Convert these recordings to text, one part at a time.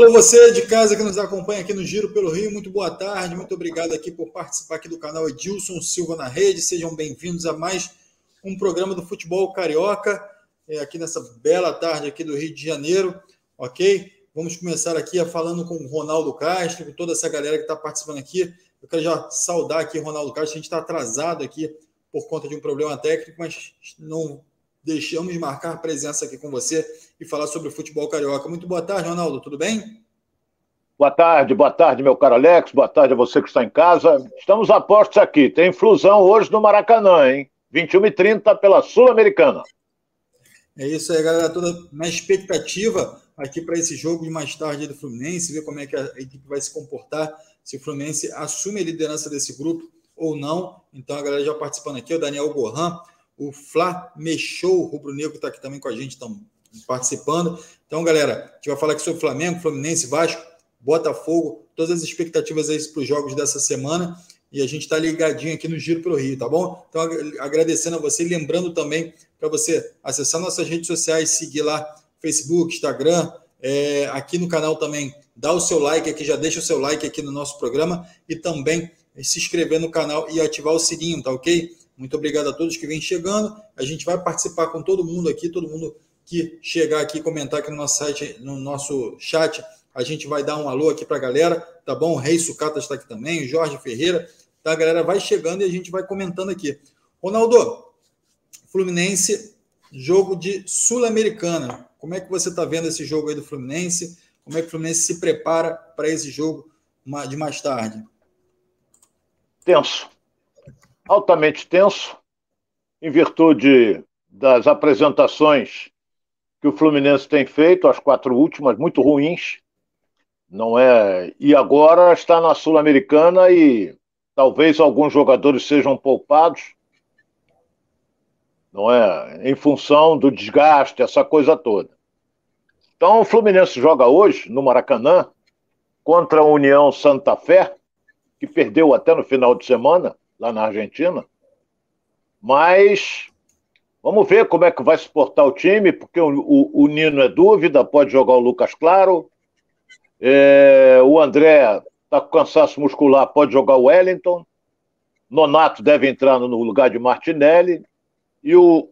Alô, você de casa que nos acompanha aqui no Giro pelo Rio, muito boa tarde, muito obrigado aqui por participar aqui do canal Edilson Silva na Rede, sejam bem-vindos a mais um programa do Futebol Carioca, é, aqui nessa bela tarde aqui do Rio de Janeiro, ok? Vamos começar aqui falando com o Ronaldo Castro, com toda essa galera que está participando aqui. Eu quero já saudar aqui o Ronaldo Castro, a gente está atrasado aqui por conta de um problema técnico, mas não deixamos de marcar presença aqui com você e falar sobre o futebol carioca. Muito boa tarde, Ronaldo, tudo bem? Boa tarde, boa tarde, meu caro Alex, boa tarde a você que está em casa. Estamos a postos aqui, tem flusão hoje no Maracanã, hein? 21h30 pela Sul-Americana. É isso aí, galera, toda na expectativa aqui para esse jogo de mais tarde do Fluminense, ver como é que a equipe vai se comportar, se o Fluminense assume a liderança desse grupo ou não. Então, a galera já participando aqui, o Daniel Gohan, o Flá Mexou, o Rubro Negro está aqui também com a gente, estão participando. Então, galera, a gente vai falar aqui sobre Flamengo, Fluminense, Vasco, Botafogo, todas as expectativas aí para os jogos dessa semana. E a gente está ligadinho aqui no Giro pelo Rio, tá bom? Então, agradecendo a você, lembrando também para você acessar nossas redes sociais, seguir lá Facebook, Instagram, é, aqui no canal também, dá o seu like aqui, já deixa o seu like aqui no nosso programa e também se inscrever no canal e ativar o sininho, tá ok? Muito obrigado a todos que vêm chegando. A gente vai participar com todo mundo aqui, todo mundo que chegar aqui comentar aqui no nosso site, no nosso chat, a gente vai dar um alô aqui para a galera, tá bom? O Rei Sucata está aqui também, Jorge Ferreira, tá? A galera vai chegando e a gente vai comentando aqui. Ronaldo, Fluminense, jogo de Sul-Americana. Como é que você está vendo esse jogo aí do Fluminense? Como é que o Fluminense se prepara para esse jogo de mais tarde? Tenso altamente tenso, em virtude das apresentações que o Fluminense tem feito, as quatro últimas, muito ruins, não é? E agora está na Sul-Americana e talvez alguns jogadores sejam poupados, não é? Em função do desgaste, essa coisa toda. Então o Fluminense joga hoje no Maracanã contra a União Santa Fé, que perdeu até no final de semana, lá na Argentina. Mas vamos ver como é que vai se portar o time, porque o, o, o Nino é dúvida, pode jogar o Lucas Claro. É, o André está com cansaço muscular, pode jogar o Wellington. Nonato deve entrar no lugar de Martinelli. E o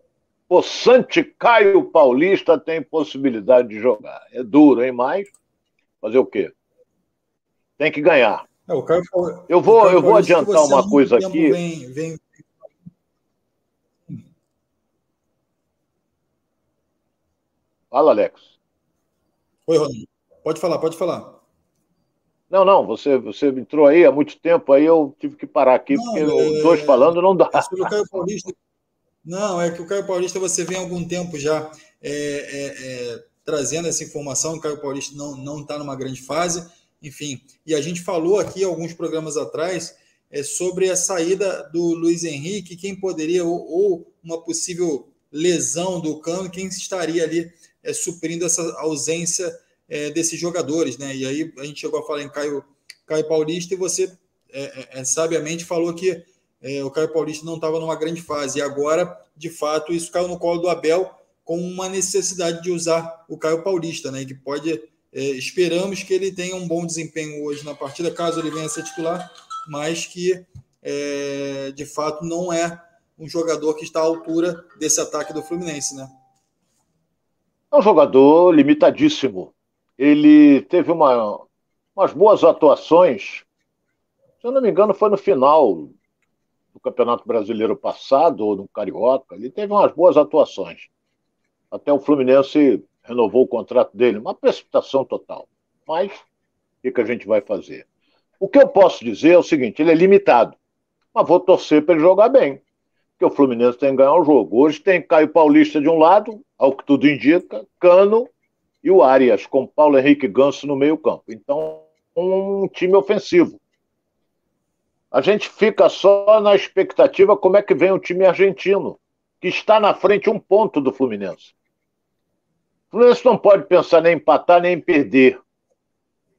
Poçante Caio Paulista tem possibilidade de jogar. É duro, hein? Mas fazer o quê? Tem que ganhar. É, Caio, eu vou, eu vou adiantar uma coisa aqui. Vem, vem... Fala, Alex. Oi, Ronaldo. Pode falar, pode falar. Não, não, você, você entrou aí há muito tempo, aí eu tive que parar aqui, não, porque é... os dois falando não dá. É Caio Paulista. Não, é que o Caio Paulista você vem há algum tempo já é, é, é trazendo essa informação, o Caio Paulista não está numa grande fase enfim. E a gente falou aqui alguns programas atrás é, sobre a saída do Luiz Henrique, quem poderia, ou, ou uma possível lesão do Cano, quem estaria ali é, suprindo essa ausência é, desses jogadores, né? E aí a gente chegou a falar em Caio, Caio Paulista e você é, é, é sabiamente falou que o Caio Paulista não estava numa grande fase. E agora, de fato, isso caiu no colo do Abel com uma necessidade de usar o Caio Paulista, né? Que pode é, esperamos que ele tenha um bom desempenho hoje na partida, caso ele venha a ser titular, mas que é, de fato não é um jogador que está à altura desse ataque do Fluminense, né? É um jogador limitadíssimo. Ele teve uma, umas boas atuações. Se eu não me engano, foi no final do Campeonato Brasileiro passado, ou no Carioca. Ele teve umas boas atuações. Até o Fluminense renovou o contrato dele, uma precipitação total. Mas o que, que a gente vai fazer? O que eu posso dizer é o seguinte: ele é limitado, mas vou torcer para ele jogar bem, porque o Fluminense tem que ganhar o jogo. Hoje tem Caio Paulista de um lado, ao que tudo indica, Cano e o Arias, com Paulo Henrique Ganso no meio-campo. Então, um time ofensivo. A gente fica só na expectativa como é que vem o time argentino, que está na frente um ponto do Fluminense. O Fluminense não pode pensar nem em empatar nem em perder.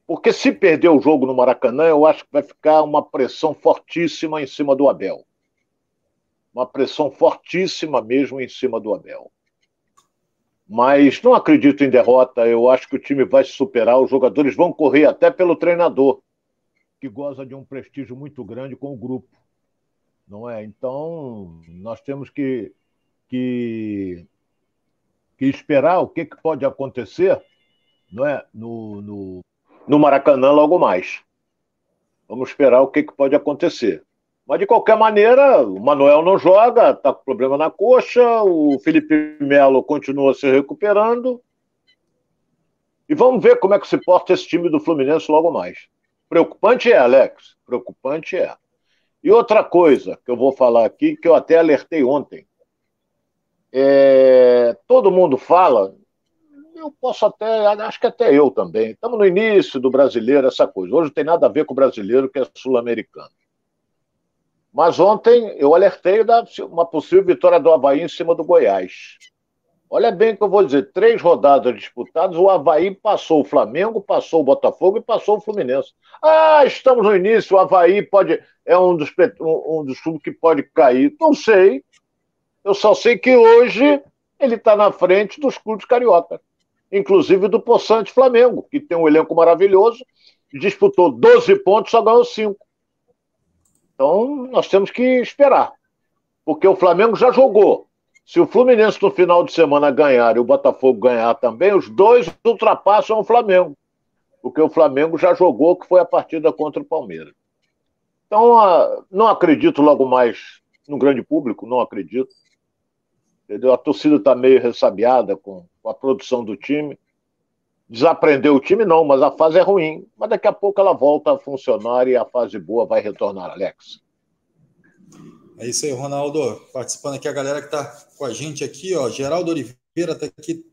Porque se perder o jogo no Maracanã, eu acho que vai ficar uma pressão fortíssima em cima do Abel. Uma pressão fortíssima mesmo em cima do Abel. Mas não acredito em derrota. Eu acho que o time vai se superar. Os jogadores vão correr até pelo treinador, que goza de um prestígio muito grande com o grupo. Não é? Então, nós temos que, que, que esperar o que, que pode acontecer não é? no, no, no Maracanã logo mais. Vamos esperar o que, que pode acontecer. Mas, de qualquer maneira, o Manuel não joga, está com problema na coxa, o Felipe Melo continua se recuperando. E vamos ver como é que se porta esse time do Fluminense logo mais. Preocupante é, Alex. Preocupante é. E outra coisa que eu vou falar aqui, que eu até alertei ontem. É, todo mundo fala, eu posso até, acho que até eu também. Estamos no início do brasileiro, essa coisa. Hoje não tem nada a ver com o brasileiro que é sul-americano. Mas ontem eu alertei da uma possível vitória do Havaí em cima do Goiás. Olha bem o que eu vou dizer: três rodadas disputadas, o Havaí passou o Flamengo, passou o Botafogo e passou o Fluminense. Ah, estamos no início, o Havaí pode, é um dos, um, dos clubes que pode cair. Não sei. Eu só sei que hoje ele está na frente dos clubes carioca, inclusive do Poçante Flamengo, que tem um elenco maravilhoso, disputou 12 pontos, só ganhou 5. Então, nós temos que esperar. Porque o Flamengo já jogou. Se o Fluminense no final de semana ganhar e o Botafogo ganhar também, os dois ultrapassam o Flamengo. Porque o Flamengo já jogou, que foi a partida contra o Palmeiras. Então, não acredito logo mais no grande público, não acredito. A torcida está meio ressabiada com a produção do time. Desaprendeu o time, não, mas a fase é ruim. Mas daqui a pouco ela volta a funcionar e a fase boa vai retornar, Alex. É isso aí, Ronaldo. Participando aqui, a galera que está com a gente aqui, ó. Geraldo Oliveira está aqui.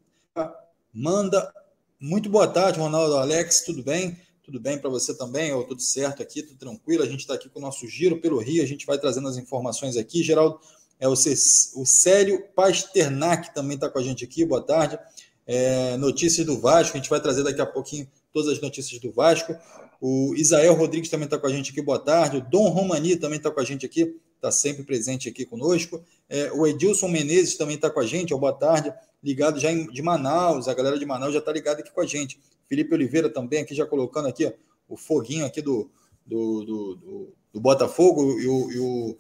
Manda. Muito boa tarde, Ronaldo. Alex, tudo bem? Tudo bem para você também? Ou tudo certo aqui, tudo tranquilo? A gente está aqui com o nosso giro pelo Rio, a gente vai trazendo as informações aqui. Geraldo, é o Célio Pasternak também está com a gente aqui. Boa tarde é, notícias do Vasco. A gente vai trazer daqui a pouquinho todas as notícias do Vasco. O Isael Rodrigues também está com a gente aqui, boa tarde. O Dom Romani também está com a gente aqui, está sempre presente aqui conosco. É, o Edilson Menezes também está com a gente, ó, boa tarde. Ligado já em, de Manaus, a galera de Manaus já está ligada aqui com a gente. Felipe Oliveira também aqui, já colocando aqui ó, o foguinho aqui do, do, do, do, do Botafogo e o, e o,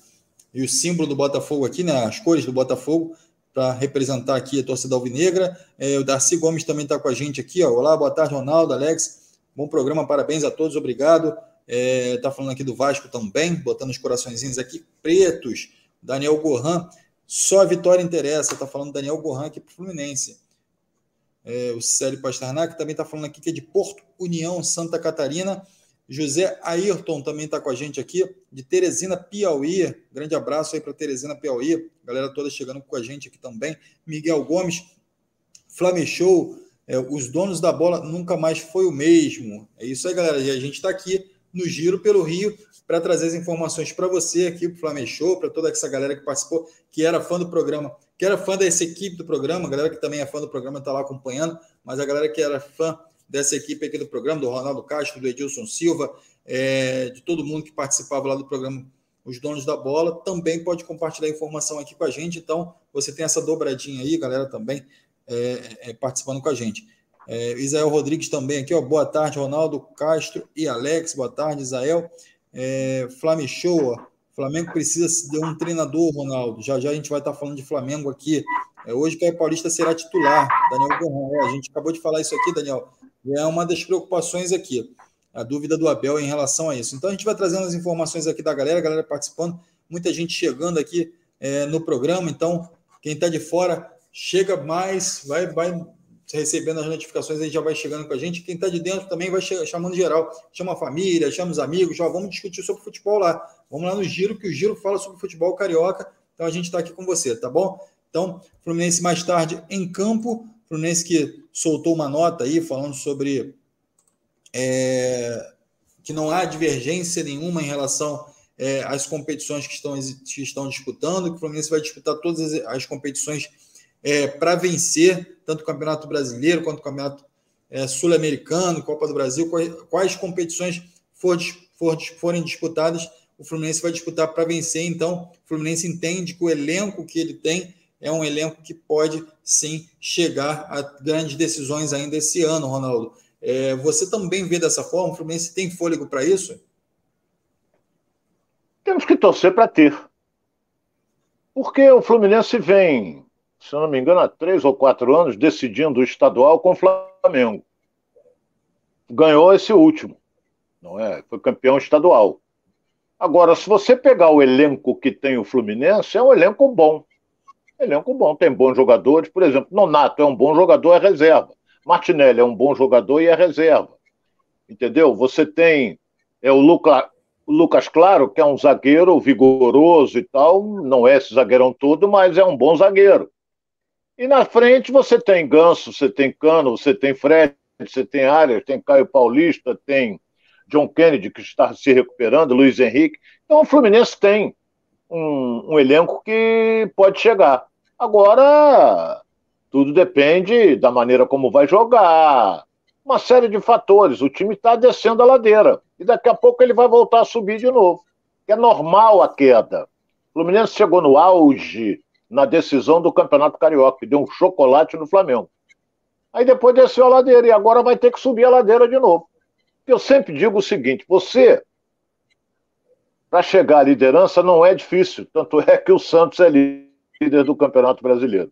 e o símbolo do Botafogo aqui, né? As cores do Botafogo para representar aqui a torcida alvinegra. É, o Darcy Gomes também está com a gente aqui. Ó. Olá, boa tarde, Ronaldo, Alex. Bom programa, parabéns a todos, obrigado. Está é, tá falando aqui do Vasco também, botando os coraçõezinhos aqui pretos. Daniel Gohan, só a vitória interessa. Está falando Daniel Gohan aqui para o Fluminense. É, o Célio Pasternak também está falando aqui que é de Porto União, Santa Catarina. José Ayrton também está com a gente aqui, de Teresina, Piauí. Grande abraço aí para Teresina, Piauí. Galera toda chegando com a gente aqui também. Miguel Gomes, Flamechou, é, os donos da bola nunca mais foi o mesmo. É isso aí, galera. E a gente está aqui no Giro pelo Rio para trazer as informações para você aqui, para o Flamechou, para toda essa galera que participou, que era fã do programa, que era fã dessa equipe do programa, a galera que também é fã do programa está lá acompanhando, mas a galera que era fã dessa equipe aqui do programa, do Ronaldo Castro, do Edilson Silva, é, de todo mundo que participava lá do programa Os Donos da Bola, também pode compartilhar informação aqui com a gente. Então, você tem essa dobradinha aí, galera, também é, é, participando com a gente. É, Isael Rodrigues também aqui, ó. Boa tarde, Ronaldo Castro e Alex. Boa tarde, Isael. É, ó. Flamengo precisa de um treinador, Ronaldo. Já já a gente vai estar falando de Flamengo aqui. É, hoje o Caio Paulista será titular, Daniel Gorran. É, a gente acabou de falar isso aqui, Daniel é uma das preocupações aqui, a dúvida do Abel em relação a isso. Então a gente vai trazendo as informações aqui da galera, a galera participando, muita gente chegando aqui é, no programa. Então, quem está de fora, chega mais, vai, vai recebendo as notificações, aí já vai chegando com a gente. Quem está de dentro também vai chamando geral. Chama a família, chama os amigos, já vamos discutir sobre futebol lá. Vamos lá no Giro, que o Giro fala sobre futebol carioca. Então a gente está aqui com você, tá bom? Então, Fluminense mais tarde em campo. Fluminense que soltou uma nota aí falando sobre é, que não há divergência nenhuma em relação é, às competições que estão, que estão disputando, que o Fluminense vai disputar todas as, as competições é, para vencer, tanto o Campeonato Brasileiro quanto o Campeonato é, Sul-Americano, Copa do Brasil, quais, quais competições for, for, forem disputadas, o Fluminense vai disputar para vencer. Então, o Fluminense entende que o elenco que ele tem é um elenco que pode sim chegar a grandes decisões ainda esse ano, Ronaldo. É, você também vê dessa forma? O Fluminense tem fôlego para isso? Temos que torcer para ter. Porque o Fluminense vem, se eu não me engano, há três ou quatro anos decidindo o estadual com o Flamengo. Ganhou esse último, não é? Foi campeão estadual. Agora, se você pegar o elenco que tem o Fluminense, é um elenco bom. Elenco bom, tem bons jogadores. Por exemplo, Nonato é um bom jogador, é reserva. Martinelli é um bom jogador e é reserva. Entendeu? Você tem é o, Luca, Lucas Claro, que é um zagueiro vigoroso e tal, não é esse zagueirão todo, mas é um bom zagueiro. E na frente você tem Ganso, você tem Cano, você tem Fred, você tem Arias, tem Caio Paulista, tem John Kennedy, que está se recuperando, Luiz Henrique. Então o Fluminense tem um, um elenco que pode chegar. Agora, tudo depende da maneira como vai jogar, uma série de fatores. O time está descendo a ladeira e daqui a pouco ele vai voltar a subir de novo. É normal a queda. O Fluminense chegou no auge na decisão do Campeonato Carioca, deu um chocolate no Flamengo. Aí depois desceu a ladeira e agora vai ter que subir a ladeira de novo. Eu sempre digo o seguinte: você, para chegar à liderança, não é difícil. Tanto é que o Santos é líder do Campeonato Brasileiro.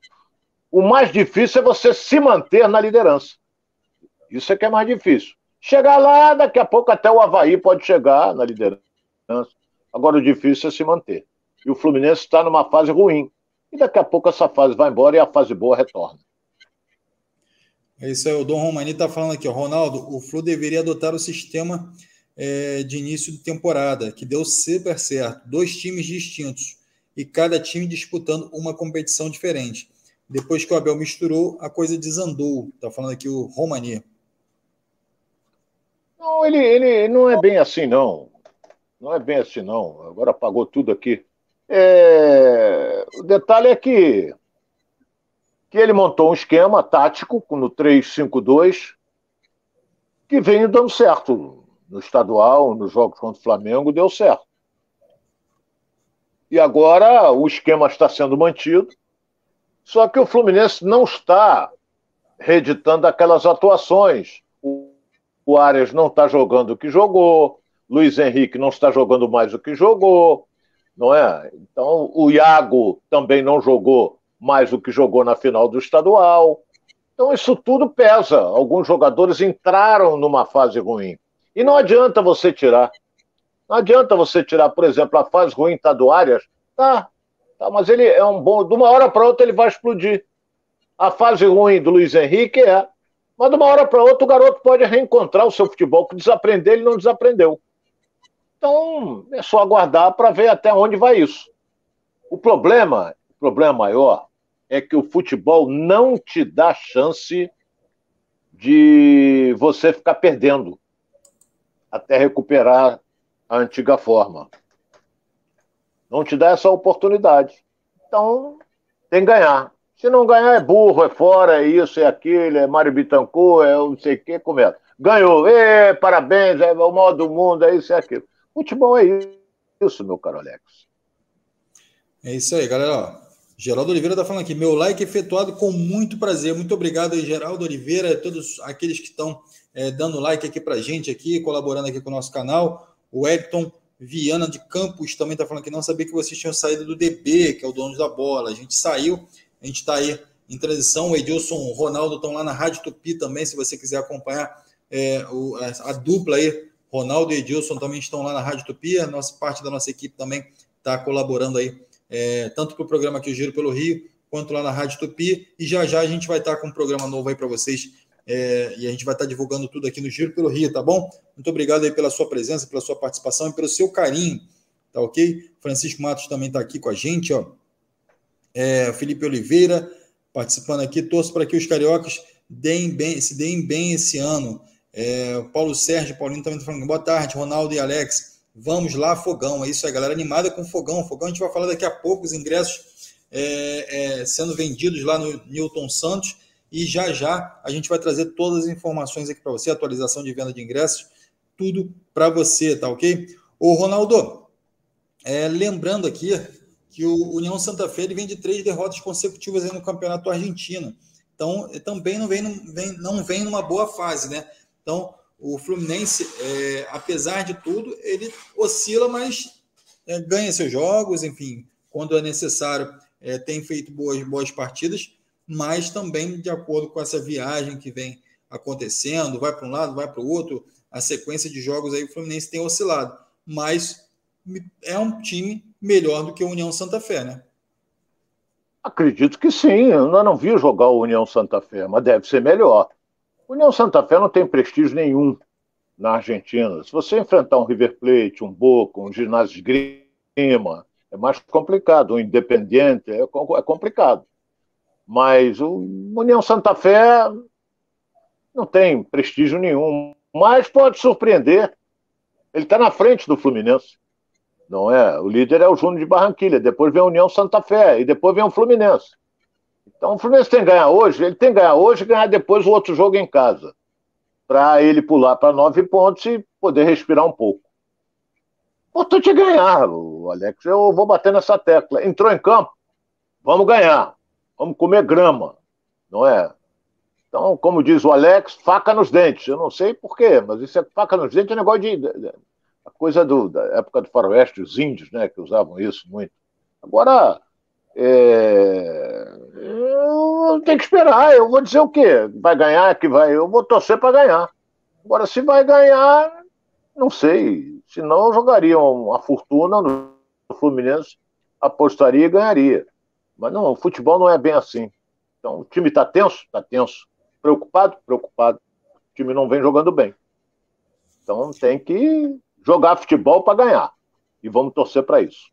O mais difícil é você se manter na liderança. Isso é que é mais difícil. Chegar lá, daqui a pouco até o Havaí pode chegar na liderança. Agora o difícil é se manter. E o Fluminense está numa fase ruim. E daqui a pouco essa fase vai embora e a fase boa retorna. É isso aí, o Dom Romani está falando aqui, Ronaldo, o Flu deveria adotar o sistema é, de início de temporada, que deu super certo. Dois times distintos e cada time disputando uma competição diferente. Depois que o Abel misturou, a coisa desandou. Está falando aqui o Romani. Não, ele, ele não é bem assim, não. Não é bem assim, não. Agora apagou tudo aqui. É... O detalhe é que, que ele montou um esquema tático no 3-5-2 que vem dando certo. No estadual, nos jogos contra o Flamengo, deu certo. E agora o esquema está sendo mantido só que o Fluminense não está reeditando aquelas atuações. O Arias não está jogando o que jogou, Luiz Henrique não está jogando mais o que jogou, não é? Então o Iago também não jogou mais o que jogou na final do estadual. Então isso tudo pesa. Alguns jogadores entraram numa fase ruim. E não adianta você tirar. Não adianta você tirar, por exemplo, a fase ruim tá do Arias. Tá, Tá, mas ele é um bom. De uma hora para outra ele vai explodir. A fase ruim do Luiz Henrique é. Mas de uma hora para outra o garoto pode reencontrar o seu futebol, que desaprender ele não desaprendeu. Então é só aguardar para ver até onde vai isso. O problema, o problema maior, é que o futebol não te dá chance de você ficar perdendo até recuperar a antiga forma. Não te dá essa oportunidade. Então, tem que ganhar. Se não ganhar, é burro, é fora, é isso, é aquilo, é Mário Bittencourt, é não sei o que, começa. Ganhou, Ê, parabéns, é o maior do mundo, é isso, é aquilo. Futebol é isso, meu caro Alex. É isso aí, galera. Geraldo Oliveira está falando aqui, meu like efetuado com muito prazer. Muito obrigado aí, Geraldo Oliveira, todos aqueles que estão é, dando like aqui para gente aqui, colaborando aqui com o nosso canal. O Edson Viana de Campos também está falando que não sabia que vocês tinham saído do DB, que é o dono da bola. A gente saiu, a gente está aí em transição. O Edilson o Ronaldo estão lá na Rádio Tupi também, se você quiser acompanhar é, o, a, a, dupla aí. Ronaldo e Edilson também estão lá na Rádio Tupi. A nossa parte da nossa equipe também está colaborando aí, é, tanto para o programa aqui, o Giro pelo Rio, quanto lá na Rádio Tupi. E já já a gente vai estar tá com um programa novo aí para vocês é, e a gente vai estar divulgando tudo aqui no Giro pelo Rio, tá bom? Muito obrigado aí pela sua presença, pela sua participação e pelo seu carinho, tá ok? Francisco Matos também está aqui com a gente, ó. É, Felipe Oliveira participando aqui, torço para que os cariocas deem bem, se deem bem esse ano. É, Paulo Sérgio, Paulinho também está falando, boa tarde, Ronaldo e Alex. Vamos lá, fogão. É isso aí, galera animada com fogão. Fogão a gente vai falar daqui a pouco, os ingressos é, é, sendo vendidos lá no Newton Santos e já já a gente vai trazer todas as informações aqui para você, atualização de venda de ingressos, tudo para você, tá ok? Ô Ronaldo, é, lembrando aqui que o União Santa ele vem de três derrotas consecutivas no campeonato argentino. Então, também não vem, não vem, não vem numa boa fase, né? Então, o Fluminense, é, apesar de tudo, ele oscila, mas é, ganha seus jogos, enfim, quando é necessário, é, tem feito boas, boas partidas, mas também de acordo com essa viagem que vem acontecendo, vai para um lado, vai para o outro, a sequência de jogos aí o Fluminense tem oscilado, mas é um time melhor do que o União Santa Fé, né? Acredito que sim. Eu não vi jogar o União Santa Fé, mas deve ser melhor. O União Santa Fé não tem prestígio nenhum na Argentina. Se você enfrentar um River Plate, um Boca, um Ginásio de Grima, é mais complicado. O Independiente é, é complicado. Mas o União Santa Fé não tem prestígio nenhum, mas pode surpreender. Ele está na frente do Fluminense. Não é? O líder é o Júnior de Barranquilha, depois vem a União Santa Fé e depois vem o Fluminense. Então o Fluminense tem que ganhar hoje, ele tem que ganhar hoje e ganhar depois o outro jogo em casa. Para ele pular para nove pontos e poder respirar um pouco. Importante é ganhar, o Alex. Eu vou bater nessa tecla. Entrou em campo, vamos ganhar. Vamos comer grama, não é? Então, como diz o Alex, faca nos dentes. Eu não sei porquê, mas isso é faca nos dentes é negócio de. A coisa do, da época do faroeste, os índios, né, que usavam isso muito. Agora, é, eu tenho que esperar. Eu vou dizer o quê? Vai ganhar? Que vai? Eu vou torcer para ganhar. Agora, se vai ganhar, não sei. Senão, eu jogaria uma fortuna no Fluminense, apostaria e ganharia. Mas não, o futebol não é bem assim. Então, o time está tenso? Está tenso. Preocupado? Preocupado. O time não vem jogando bem. Então tem que jogar futebol para ganhar. E vamos torcer para isso.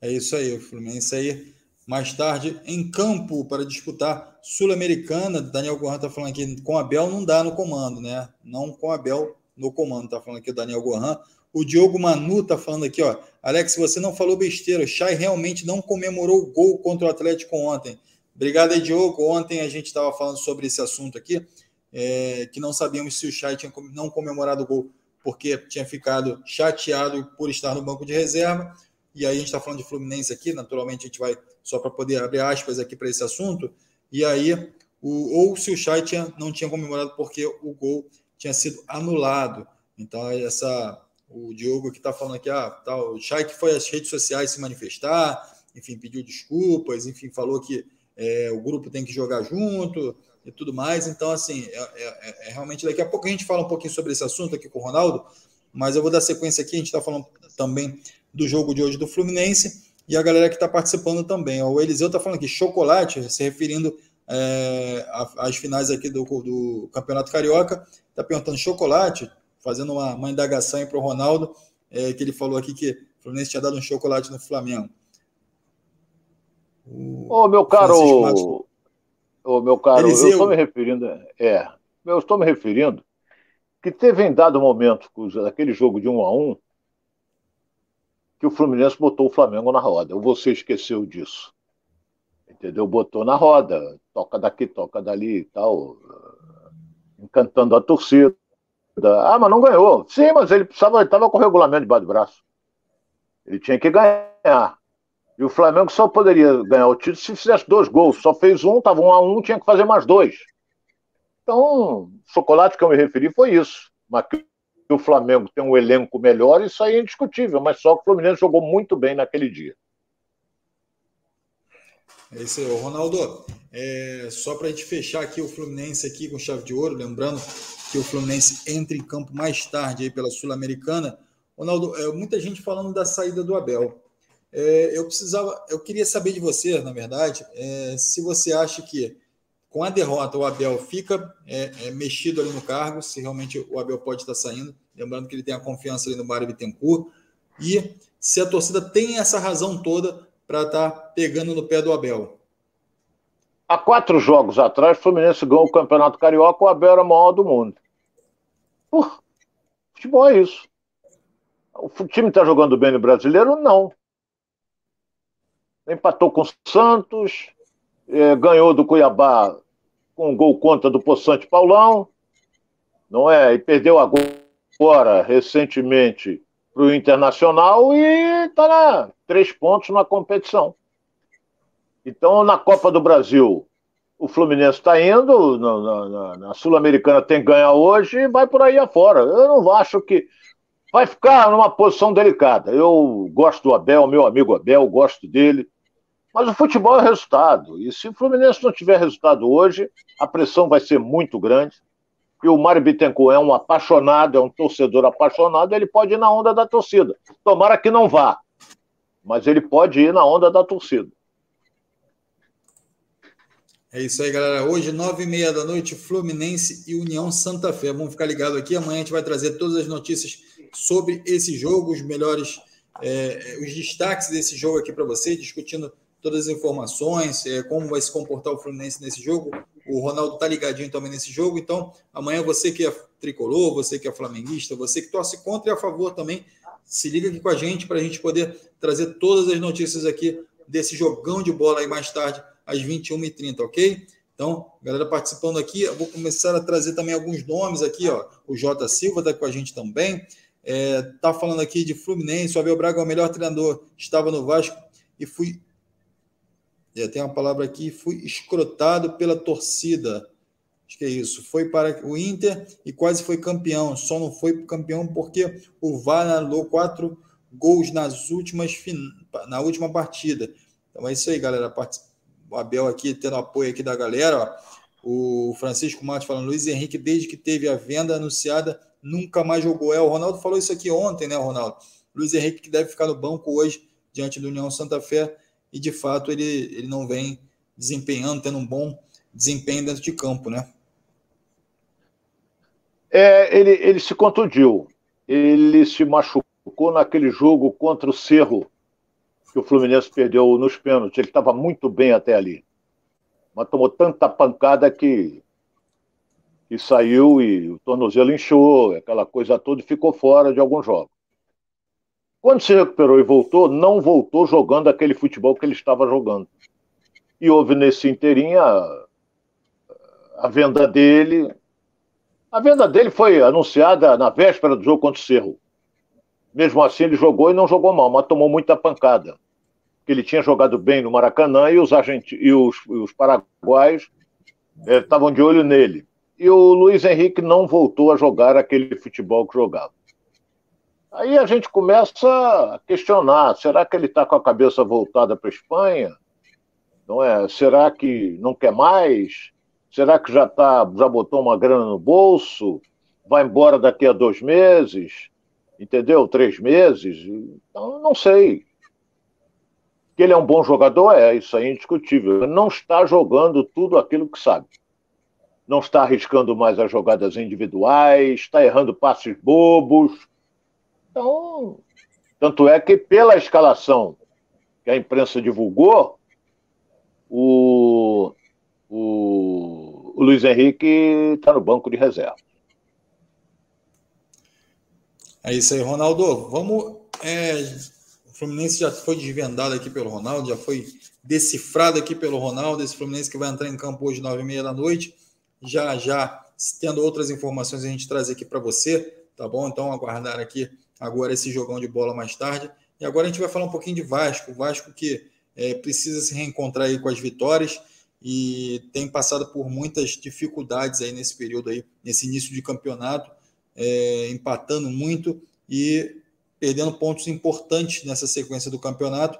É isso aí, o Fluminense aí mais tarde em campo para disputar Sul-Americana. Daniel Gohan está falando aqui, com Abel não dá no comando, né? Não com Abel no comando, está falando aqui o Daniel Gohan. O Diogo Manu está falando aqui, ó. Alex, você não falou besteira. O Chay realmente não comemorou o gol contra o Atlético ontem. Obrigado aí, Diogo. Ontem a gente estava falando sobre esse assunto aqui, é, que não sabíamos se o Chay tinha não comemorado o gol porque tinha ficado chateado por estar no banco de reserva. E aí a gente está falando de Fluminense aqui, naturalmente a gente vai só para poder abrir aspas aqui para esse assunto. E aí, o, ou se o Chay tinha, não tinha comemorado porque o gol tinha sido anulado. Então, essa o Diogo que está falando aqui, ah, tá, o Chay que foi às redes sociais se manifestar, enfim, pediu desculpas, enfim, falou que é, o grupo tem que jogar junto e tudo mais. Então, assim, é, é, é, realmente daqui a pouco a gente fala um pouquinho sobre esse assunto aqui com o Ronaldo, mas eu vou dar sequência aqui. A gente está falando também do jogo de hoje do Fluminense e a galera que está participando também. O Eliseu está falando aqui, chocolate, se referindo é, às finais aqui do, do Campeonato Carioca, está perguntando chocolate, fazendo uma, uma indagação para o Ronaldo, é, que ele falou aqui que o Fluminense tinha dado um chocolate no Flamengo. Ô, meu caro. Ô, meu caro, Eliseu. eu estou me referindo. É, eu estou me referindo que teve em dado momento, daquele jogo de um a um, que o Fluminense botou o Flamengo na roda. Você esqueceu disso. Entendeu? Botou na roda, toca daqui, toca dali e tal, encantando a torcida. Ah, mas não ganhou. Sim, mas ele precisava, estava com o regulamento debaixo do braço. Ele tinha que ganhar. E o Flamengo só poderia ganhar o título se fizesse dois gols. Só fez um, estava um a um, tinha que fazer mais dois. Então, chocolate que eu me referi foi isso. Mas que o Flamengo tem um elenco melhor, isso aí é indiscutível. Mas só que o Fluminense jogou muito bem naquele dia. É isso aí, Ronaldo. É, só para a gente fechar aqui o Fluminense aqui com chave de ouro, lembrando que o Fluminense entra em campo mais tarde aí pela Sul-Americana. Ronaldo, é, muita gente falando da saída do Abel. É, eu precisava, eu queria saber de você, na verdade, é, se você acha que com a derrota o Abel fica é, é mexido ali no cargo, se realmente o Abel pode estar saindo, lembrando que ele tem a confiança ali no Mário Bittencourt, e se a torcida tem essa razão toda para estar tá pegando no pé do Abel. Há quatro jogos atrás, o Fluminense ganhou o Campeonato Carioca, o Abel era o maior do mundo. Por futebol é isso. O time está jogando bem no brasileiro? Não empatou com o Santos, é, ganhou do Cuiabá com um gol contra do Poçante Paulão, não é? E perdeu agora, recentemente, para o Internacional e está três pontos na competição. Então, na Copa do Brasil, o Fluminense está indo, na, na, na Sul-Americana tem que ganhar hoje e vai por aí afora. Eu não acho que. Vai ficar numa posição delicada. Eu gosto do Abel, meu amigo Abel, gosto dele. Mas o futebol é resultado. E se o Fluminense não tiver resultado hoje, a pressão vai ser muito grande. E o Mário Bittencourt é um apaixonado, é um torcedor apaixonado, ele pode ir na onda da torcida. Tomara que não vá. Mas ele pode ir na onda da torcida. É isso aí, galera. Hoje, nove e meia da noite, Fluminense e União Santa Fé. Vamos ficar ligado aqui. Amanhã a gente vai trazer todas as notícias sobre esse jogo, os melhores, é, os destaques desse jogo aqui para você, discutindo todas as informações, é, como vai se comportar o Fluminense nesse jogo. O Ronaldo tá ligadinho também nesse jogo. Então, amanhã você que é tricolor, você que é flamenguista, você que torce contra e a favor também, se liga aqui com a gente para a gente poder trazer todas as notícias aqui desse jogão de bola aí mais tarde às 21h30, ok? Então, galera participando aqui, eu vou começar a trazer também alguns nomes aqui, ó. O Jota Silva está com a gente também. É, tá falando aqui de Fluminense, o Abel Braga é o melhor treinador, estava no Vasco e fui. É, tem uma palavra aqui, fui escrotado pela torcida. Acho que é isso. Foi para o Inter e quase foi campeão. Só não foi campeão porque o VAR anulou quatro gols nas últimas na última partida. Então é isso aí, galera. Participa o Abel aqui tendo apoio aqui da galera, ó. O Francisco Matos falando, Luiz Henrique, desde que teve a venda anunciada, nunca mais jogou. É, o Ronaldo falou isso aqui ontem, né, Ronaldo? Luiz Henrique que deve ficar no banco hoje, diante do União Santa Fé, e de fato ele, ele não vem desempenhando, tendo um bom desempenho dentro de campo, né? É, ele, ele se contundiu. Ele se machucou naquele jogo contra o Cerro, que o Fluminense perdeu nos pênaltis. Ele estava muito bem até ali. Mas tomou tanta pancada que, que saiu e o tornozelo inchou, aquela coisa toda, e ficou fora de alguns jogos. Quando se recuperou e voltou, não voltou jogando aquele futebol que ele estava jogando. E houve nesse inteirinho a, a venda dele. A venda dele foi anunciada na véspera do jogo contra o Cerro. Mesmo assim, ele jogou e não jogou mal, mas tomou muita pancada. Porque ele tinha jogado bem no Maracanã e os, e os, e os paraguaios eh, estavam é, de olho nele. E o Luiz Henrique não voltou a jogar aquele futebol que jogava. Aí a gente começa a questionar: será que ele está com a cabeça voltada para a Espanha? Não é? Será que não quer mais? Será que já tá, já botou uma grana no bolso? Vai embora daqui a dois meses? Entendeu? Três meses. Então, não sei. Que ele é um bom jogador, é, isso aí é indiscutível. Não está jogando tudo aquilo que sabe. Não está arriscando mais as jogadas individuais, está errando passes bobos. Então, tanto é que pela escalação que a imprensa divulgou, o, o, o Luiz Henrique está no banco de reserva. É isso aí, Ronaldo. Vamos. É, o Fluminense já foi desvendado aqui pelo Ronaldo, já foi decifrado aqui pelo Ronaldo. Esse Fluminense que vai entrar em campo hoje, nove e meia da noite. Já, já, tendo outras informações, a gente traz aqui para você, tá bom? Então, aguardar aqui agora esse jogão de bola mais tarde. E agora a gente vai falar um pouquinho de Vasco. Vasco que é, precisa se reencontrar aí com as vitórias e tem passado por muitas dificuldades aí nesse período aí, nesse início de campeonato é, empatando muito e perdendo pontos importantes nessa sequência do campeonato.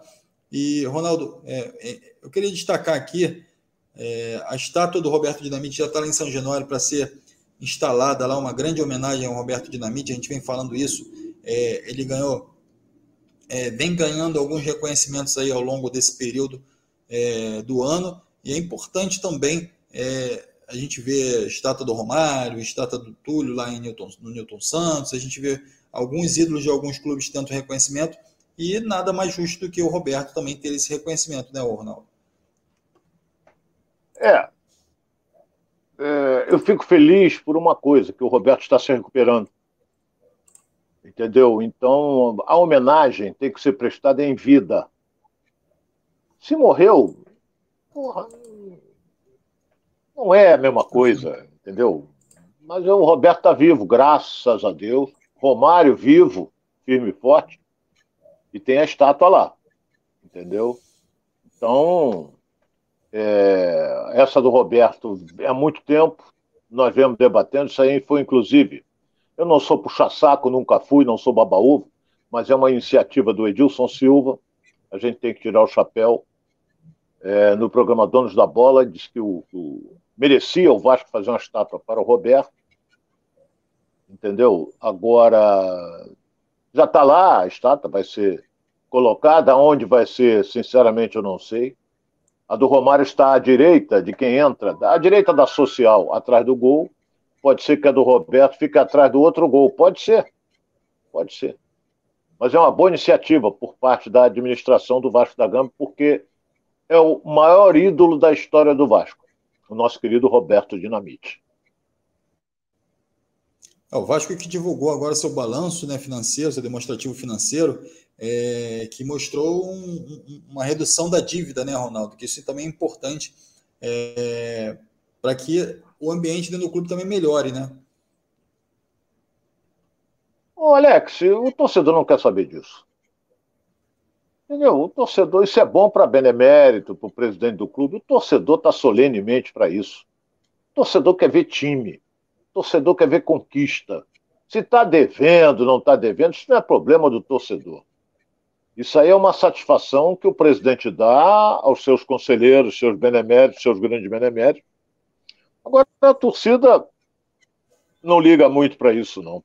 E, Ronaldo, é, é, eu queria destacar aqui é, a estátua do Roberto Dinamite já está lá em São Januário para ser instalada lá, uma grande homenagem ao Roberto Dinamite, a gente vem falando isso. É, ele ganhou, é, vem ganhando alguns reconhecimentos aí ao longo desse período do ano, e é importante também a gente vê estátua do Romário, estátua do Túlio lá em Newton, no Newton Santos, a gente vê alguns ídolos de alguns clubes tendo reconhecimento, e nada mais justo do que o Roberto também ter esse reconhecimento, né, Ronaldo? É. é. Eu fico feliz por uma coisa, que o Roberto está se recuperando. Entendeu? Então, a homenagem tem que ser prestada em vida. Se morreu, porra, não é a mesma coisa, entendeu? Mas o Roberto está vivo, graças a Deus. Romário vivo, firme e forte, e tem a estátua lá, entendeu? Então, é, essa do Roberto, há muito tempo, nós vemos debatendo, isso aí foi inclusive. Eu não sou puxa-saco, nunca fui, não sou babaúvo, mas é uma iniciativa do Edilson Silva, a gente tem que tirar o chapéu. É, no programa Donos da Bola, diz que o, o, merecia o Vasco fazer uma estátua para o Roberto, entendeu? Agora, já está lá, a estátua vai ser colocada, onde vai ser, sinceramente, eu não sei. A do Romário está à direita de quem entra, à direita da social, atrás do gol. Pode ser que a do Roberto fique atrás do outro gol. Pode ser. Pode ser. Mas é uma boa iniciativa por parte da administração do Vasco da Gama, porque é o maior ídolo da história do Vasco, o nosso querido Roberto Dinamite. É, o Vasco que divulgou agora seu balanço né, financeiro, seu demonstrativo financeiro, é, que mostrou um, uma redução da dívida, né, Ronaldo? Que isso também é importante é, para que o ambiente dentro do clube também melhore, né? Ô Alex, o torcedor não quer saber disso. Entendeu? O torcedor, isso é bom para benemérito, para o presidente do clube. O torcedor está solenemente para isso. O torcedor quer ver time. O torcedor quer ver conquista. Se está devendo, não está devendo, isso não é problema do torcedor. Isso aí é uma satisfação que o presidente dá aos seus conselheiros, seus beneméritos, seus grandes beneméritos. Agora, a torcida não liga muito para isso, não.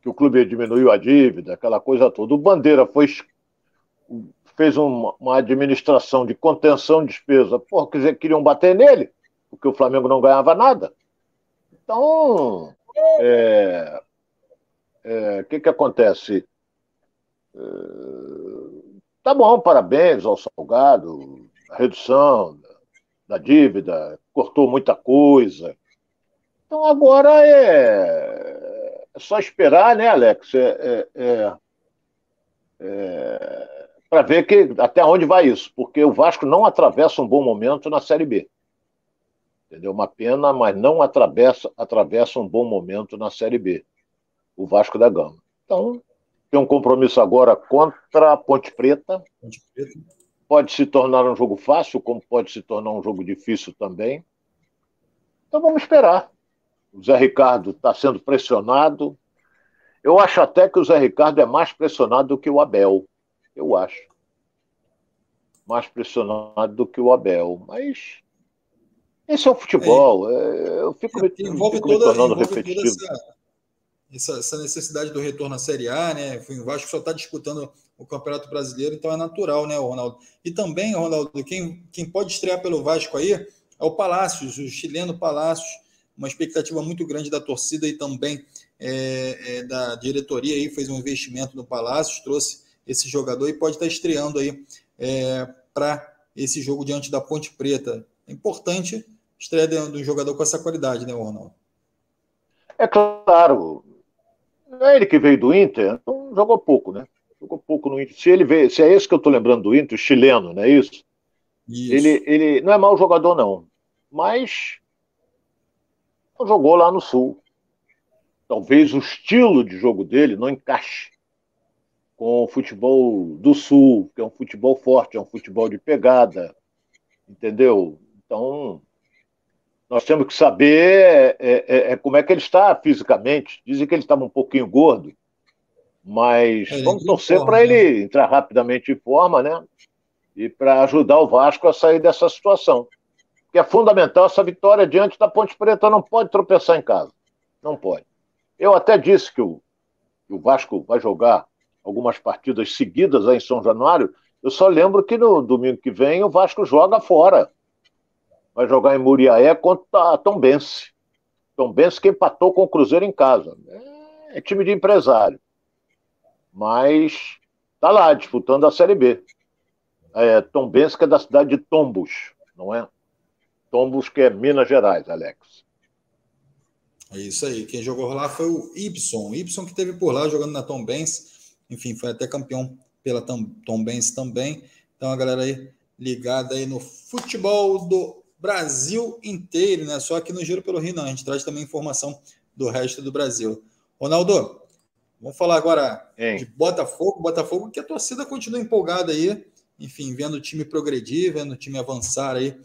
Que o clube diminuiu a dívida, aquela coisa toda. O Bandeira foi, fez uma, uma administração de contenção de despesa. Porra, quer dizer, queriam bater nele, porque o Flamengo não ganhava nada. Então, o é, é, que, que acontece? Tá bom, parabéns ao Salgado, a redução da dívida, cortou muita coisa. Então agora é, é só esperar, né, Alex? É, é, é, é para ver que, até onde vai isso, porque o Vasco não atravessa um bom momento na Série B. Entendeu? Uma pena, mas não atravessa, atravessa um bom momento na Série B. O Vasco da Gama. Então, tem um compromisso agora contra a Ponte Preta. Ponte Preta. Pode se tornar um jogo fácil, como pode se tornar um jogo difícil também. Então vamos esperar. O Zé Ricardo está sendo pressionado. Eu acho até que o Zé Ricardo é mais pressionado do que o Abel. Eu acho. Mais pressionado do que o Abel. Mas esse é o futebol. É, eu fico, me, envolve fico toda, me tornando repetitivo. Essa essa, essa, necessidade do retorno à Série A, né? O Vasco só está disputando o Campeonato Brasileiro, então é natural, né, Ronaldo? E também, Ronaldo, quem, quem pode estrear pelo Vasco aí é o Palácios, o chileno Palácios, uma expectativa muito grande da torcida e também é, é, da diretoria aí, fez um investimento no Palácios, trouxe esse jogador e pode estar estreando aí é, para esse jogo diante da Ponte Preta. É importante estreia de um jogador com essa qualidade, né, Ronaldo? É claro, é ele que veio do Inter, então jogou pouco, né? Jogou pouco no Inter. Se ele veio, se é esse que eu estou lembrando do Inter, o chileno, não é isso? isso? Ele, ele não é mau jogador, não. Mas não jogou lá no Sul. Talvez o estilo de jogo dele não encaixe com o futebol do Sul, que é um futebol forte, é um futebol de pegada, entendeu? Então, nós temos que saber é, é, é, como é que ele está fisicamente. Dizem que ele estava um pouquinho gordo, mas é, vamos torcer para ele né? entrar rapidamente em forma, né? E para ajudar o Vasco a sair dessa situação. Porque é fundamental essa vitória diante da Ponte Preta. Não pode tropeçar em casa. Não pode. Eu até disse que o, que o Vasco vai jogar algumas partidas seguidas aí em São Januário. Eu só lembro que no domingo que vem o Vasco joga fora vai jogar em Muriaé contra a Tom Bense. Tom Bense que empatou com o Cruzeiro em casa. É, time de empresário. Mas tá lá disputando a Série B. É, Tom Bense que é da cidade de Tombos, não é? Tombos que é Minas Gerais, Alex. É isso aí. Quem jogou lá foi o Ibson. Ibson que teve por lá jogando na Tom Benz. Enfim, foi até campeão pela Tom, Tom Benz também. Então a galera aí ligada aí no futebol do Brasil inteiro, né? Só que no Giro pelo Rio não. A gente traz também informação do resto do Brasil. Ronaldo, Vamos falar agora de Botafogo. Botafogo que a torcida continua empolgada aí, enfim, vendo o time progredir, vendo o time avançar aí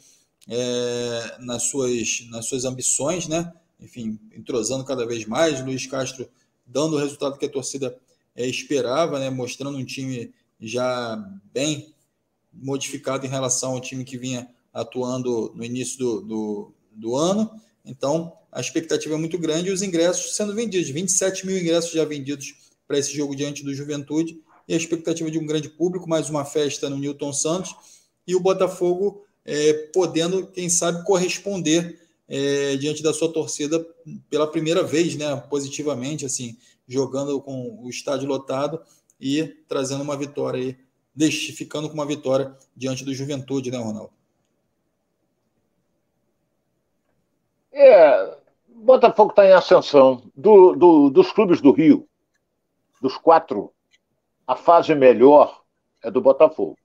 é, nas, suas, nas suas ambições, né? Enfim, entrosando cada vez mais. Luiz Castro dando o resultado que a torcida é, esperava, né? Mostrando um time já bem modificado em relação ao time que vinha atuando no início do, do, do ano. Então, a expectativa é muito grande e os ingressos sendo vendidos. 27 mil ingressos já vendidos para esse jogo diante do Juventude e a expectativa de um grande público, mais uma festa no Newton Santos e o Botafogo é, podendo, quem sabe, corresponder é, diante da sua torcida pela primeira vez, né, positivamente, assim, jogando com o estádio lotado e trazendo uma vitória aí, ficando com uma vitória diante do Juventude, né, Ronaldo? É, Botafogo está em ascensão. Do, do, dos clubes do Rio, dos quatro, a fase melhor é do Botafogo.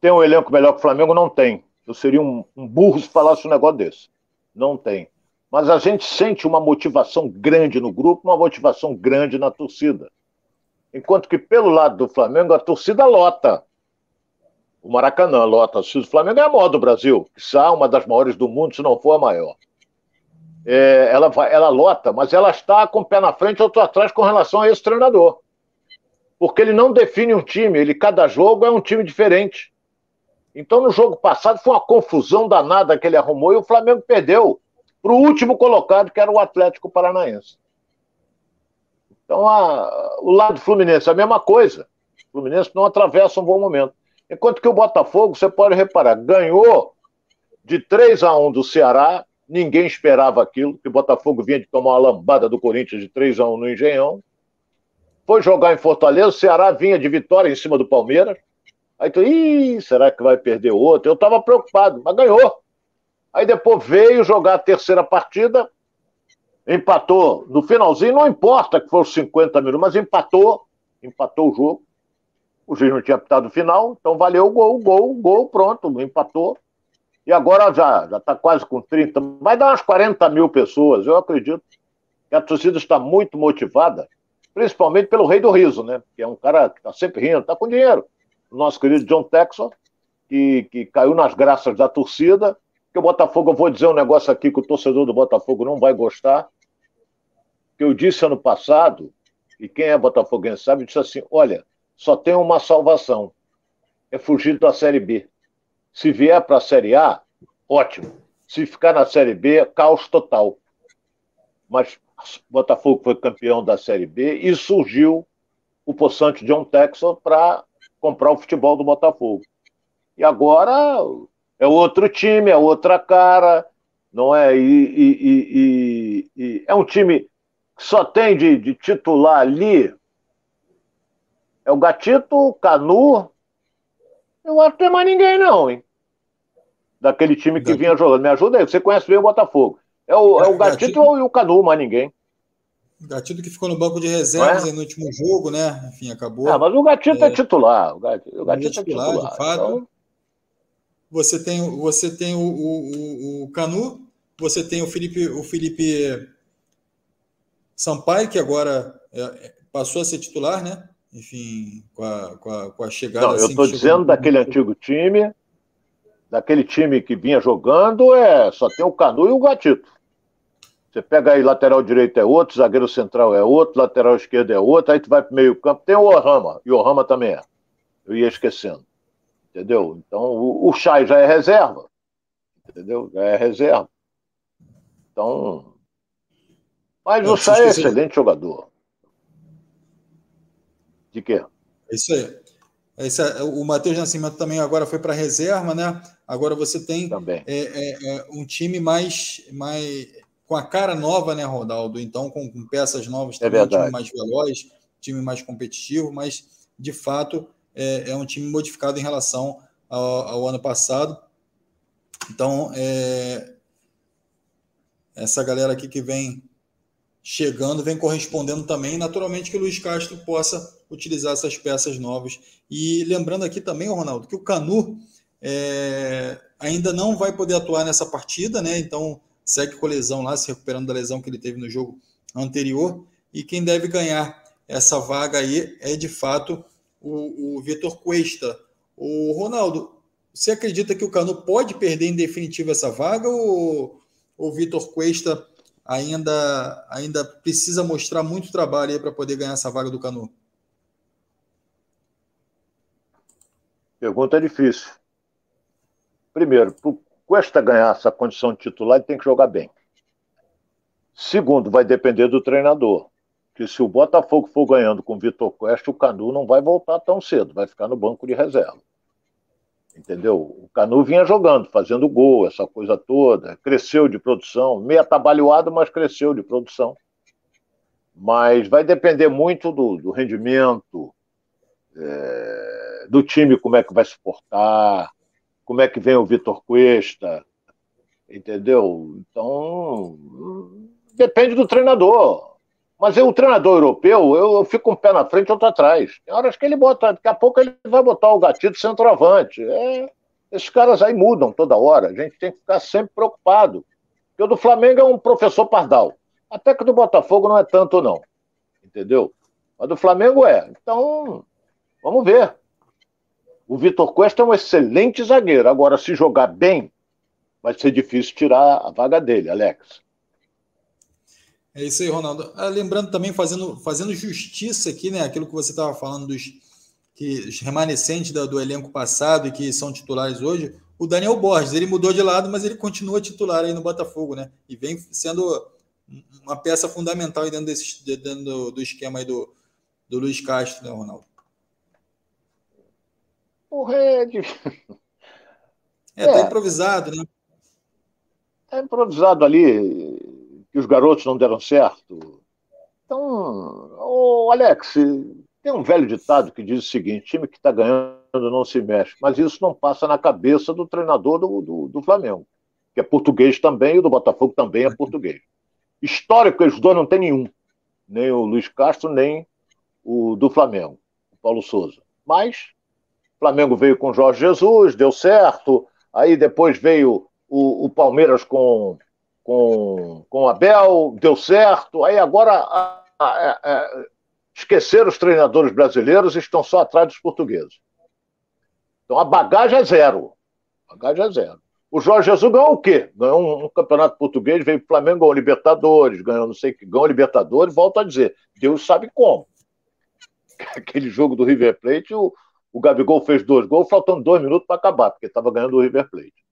Tem um elenco melhor que o Flamengo? Não tem. Eu seria um, um burro se falasse um negócio desse. Não tem. Mas a gente sente uma motivação grande no grupo, uma motivação grande na torcida. Enquanto que pelo lado do Flamengo, a torcida lota. O Maracanã lota. O Flamengo é a maior do Brasil, que é uma das maiores do mundo, se não for a maior. É, ela, ela lota, mas ela está com o pé na frente, outro atrás com relação a esse treinador. Porque ele não define um time, ele cada jogo é um time diferente. Então, no jogo passado, foi uma confusão danada que ele arrumou e o Flamengo perdeu para o último colocado, que era o Atlético Paranaense. Então, a, o lado Fluminense é a mesma coisa. O Fluminense não atravessa um bom momento. Enquanto que o Botafogo, você pode reparar, ganhou de 3 a 1 do Ceará, ninguém esperava aquilo, que o Botafogo vinha de tomar uma lambada do Corinthians de 3 a 1 no Engenhão. Foi jogar em Fortaleza, o Ceará vinha de vitória em cima do Palmeiras. Aí tu, ih, será que vai perder outro? Eu estava preocupado, mas ganhou. Aí depois veio jogar a terceira partida, empatou no finalzinho, não importa que foram 50 minutos, mas empatou, empatou o jogo. O juiz não tinha apitado o final, então valeu o gol, gol, gol, pronto, empatou. E agora já está quase com 30, vai dar umas 40 mil pessoas. Eu acredito que a torcida está muito motivada, principalmente pelo Rei do Riso, né? Que é um cara que está sempre rindo, está com dinheiro o nosso querido John Texon, que, que caiu nas graças da torcida. O Botafogo, eu vou dizer um negócio aqui que o torcedor do Botafogo não vai gostar. Que eu disse ano passado, e quem é botafoguense sabe, disse assim: olha, só tem uma salvação: é fugir da Série B. Se vier para a Série A, ótimo. Se ficar na Série B, caos total. Mas Botafogo foi campeão da Série B e surgiu o possante John Texon para comprar o futebol do Botafogo. E agora é outro time, é outra cara, não é? E, e, e, e é um time que só tem de, de, titular ali. É o Gatito, o Canu. Não acho que tem mais ninguém, não, hein? Daquele time que vinha jogando. Me ajuda aí, você conhece bem o Botafogo. É o, é o Gatito, Gatito e o Canu, mais ninguém. Gatito que ficou no banco de reservas é? no último jogo, né? Enfim, acabou. Ah, mas o Gatito é, é titular. O Gatito, o Gatito é titular, é titular, de fato. Então... Você tem, você tem o, o, o, Canu, você tem o Felipe, o Felipe Sampaio, que agora é, é passou a ser titular, né? Enfim, com a, com a, com a chegada. Não, assim, eu estou dizendo daquele antigo time, daquele time que vinha jogando, é só tem o Canu e o Gatito. Você pega aí, lateral direito é outro, zagueiro central é outro, lateral esquerdo é outro, aí tu vai pro meio campo, tem o Ohama, e o Ohama também é. Eu ia esquecendo. Entendeu? Então, o, o Chay já é reserva. Entendeu? Já é reserva. Então. Mas o Chay é excelente jogador. De quê? É isso aí. É isso aí. O Matheus Nascimento também agora foi para reserva, né? Agora você tem é, é, é, um time mais, mais com a cara nova, né, Ronaldo? Então, com, com peças novas é também, é um time mais veloz, time mais competitivo, mas de fato é, é um time modificado em relação ao, ao ano passado. Então, é, essa galera aqui que vem chegando, vem correspondendo também, naturalmente que o Luiz Castro possa utilizar essas peças novas. E lembrando aqui também, Ronaldo, que o Canu é, ainda não vai poder atuar nessa partida, né? Então segue com lesão lá, se recuperando da lesão que ele teve no jogo anterior. e quem deve ganhar essa vaga aí é de fato o, o Vitor Cuesta. O Ronaldo, você acredita que o Canu pode perder em definitivo essa vaga ou o Vitor Cuesta ainda, ainda precisa mostrar muito trabalho para poder ganhar essa vaga do Canu? Pergunta difícil. Primeiro, para o Cuesta ganhar essa condição de titular, ele tem que jogar bem. Segundo, vai depender do treinador. Que se o Botafogo for ganhando com o Vitor Cuesta, o Canu não vai voltar tão cedo, vai ficar no banco de reserva. Entendeu? O Canu vinha jogando, fazendo gol, essa coisa toda, cresceu de produção, meio atabalhoado, mas cresceu de produção. Mas vai depender muito do, do rendimento, é, do time, como é que vai suportar, como é que vem o Vitor Cuesta, entendeu? Então, depende do treinador. Mas eu, o treinador europeu, eu, eu fico um pé na frente e outro atrás. Tem horas que ele bota, daqui a pouco ele vai botar o gatilho centroavante. É, esses caras aí mudam toda hora. A gente tem que ficar sempre preocupado. Porque o do Flamengo é um professor pardal. Até que do Botafogo não é tanto, não. Entendeu? Mas do Flamengo é. Então, vamos ver. O Vitor Cuesta é um excelente zagueiro. Agora, se jogar bem, vai ser difícil tirar a vaga dele, Alex. É isso aí, Ronaldo. Ah, lembrando também, fazendo, fazendo justiça aqui, né? Aquilo que você estava falando dos que, remanescentes do, do, elenco passado e que são titulares hoje. O Daniel Borges, ele mudou de lado, mas ele continua titular aí no Botafogo, né? E vem sendo uma peça fundamental aí dentro, desse, dentro do, do esquema aí do, do Luiz Castro, né, Ronaldo? O Red. É, é, tá improvisado, né? Tá improvisado ali os garotos não deram certo. Então, ô Alex, tem um velho ditado que diz o seguinte: time que está ganhando não se mexe. Mas isso não passa na cabeça do treinador do, do, do, Flamengo, que é português também, e o do Botafogo também é português. Histórico, eles dois não tem nenhum. Nem o Luiz Castro, nem o do Flamengo, o Paulo Souza. Mas Flamengo veio com Jorge Jesus, deu certo. Aí depois veio o, o Palmeiras com com, com Abel, deu certo. Aí agora a, a, a, esqueceram os treinadores brasileiros e estão só atrás dos portugueses. Então a bagagem é zero. A bagagem é zero. O Jorge Jesus ganhou o quê? Ganhou um, um campeonato português, veio para o Flamengo, ganhou Libertadores, ganhou não sei o que, ganhou Libertadores, volto a dizer, Deus sabe como. Aquele jogo do River Plate, o, o Gabigol fez dois gols, faltando dois minutos para acabar, porque estava ganhando o River Plate.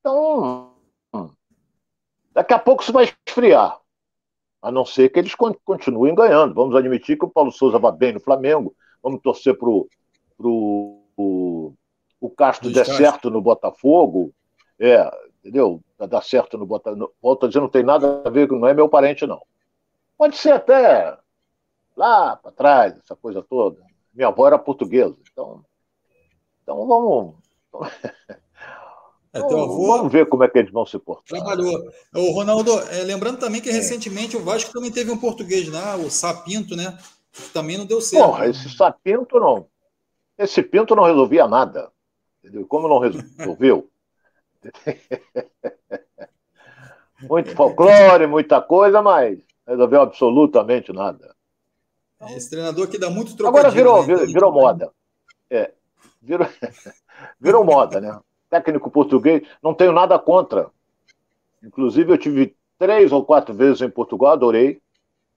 Então, Daqui a pouco isso vai esfriar. A não ser que eles continuem ganhando. Vamos admitir que o Paulo Souza vai bem no Flamengo. Vamos torcer para o, o Castro der certo no Botafogo. É, entendeu? Dar certo no Botafogo. Volto a dizer, não tem nada a ver, não é meu parente, não. Pode ser até lá para trás, essa coisa toda. Minha avó era portuguesa, então, então vamos. É, teu avô, Vamos ver como é que eles vão se portar. Trabalhou. O Ronaldo, é, lembrando também que é. recentemente o Vasco também teve um português lá, o Sapinto, né? Que também não deu certo. Porra, esse Sapinto não. Esse Pinto não resolvia nada. Entendeu? Como não resolveu? Muito folclore, muita coisa, mas resolveu absolutamente nada. Esse treinador que dá muito trocadilho. Agora virou, né? virou, virou moda. É, virou, virou moda, né? Técnico português, não tenho nada contra. Inclusive, eu tive três ou quatro vezes em Portugal, adorei.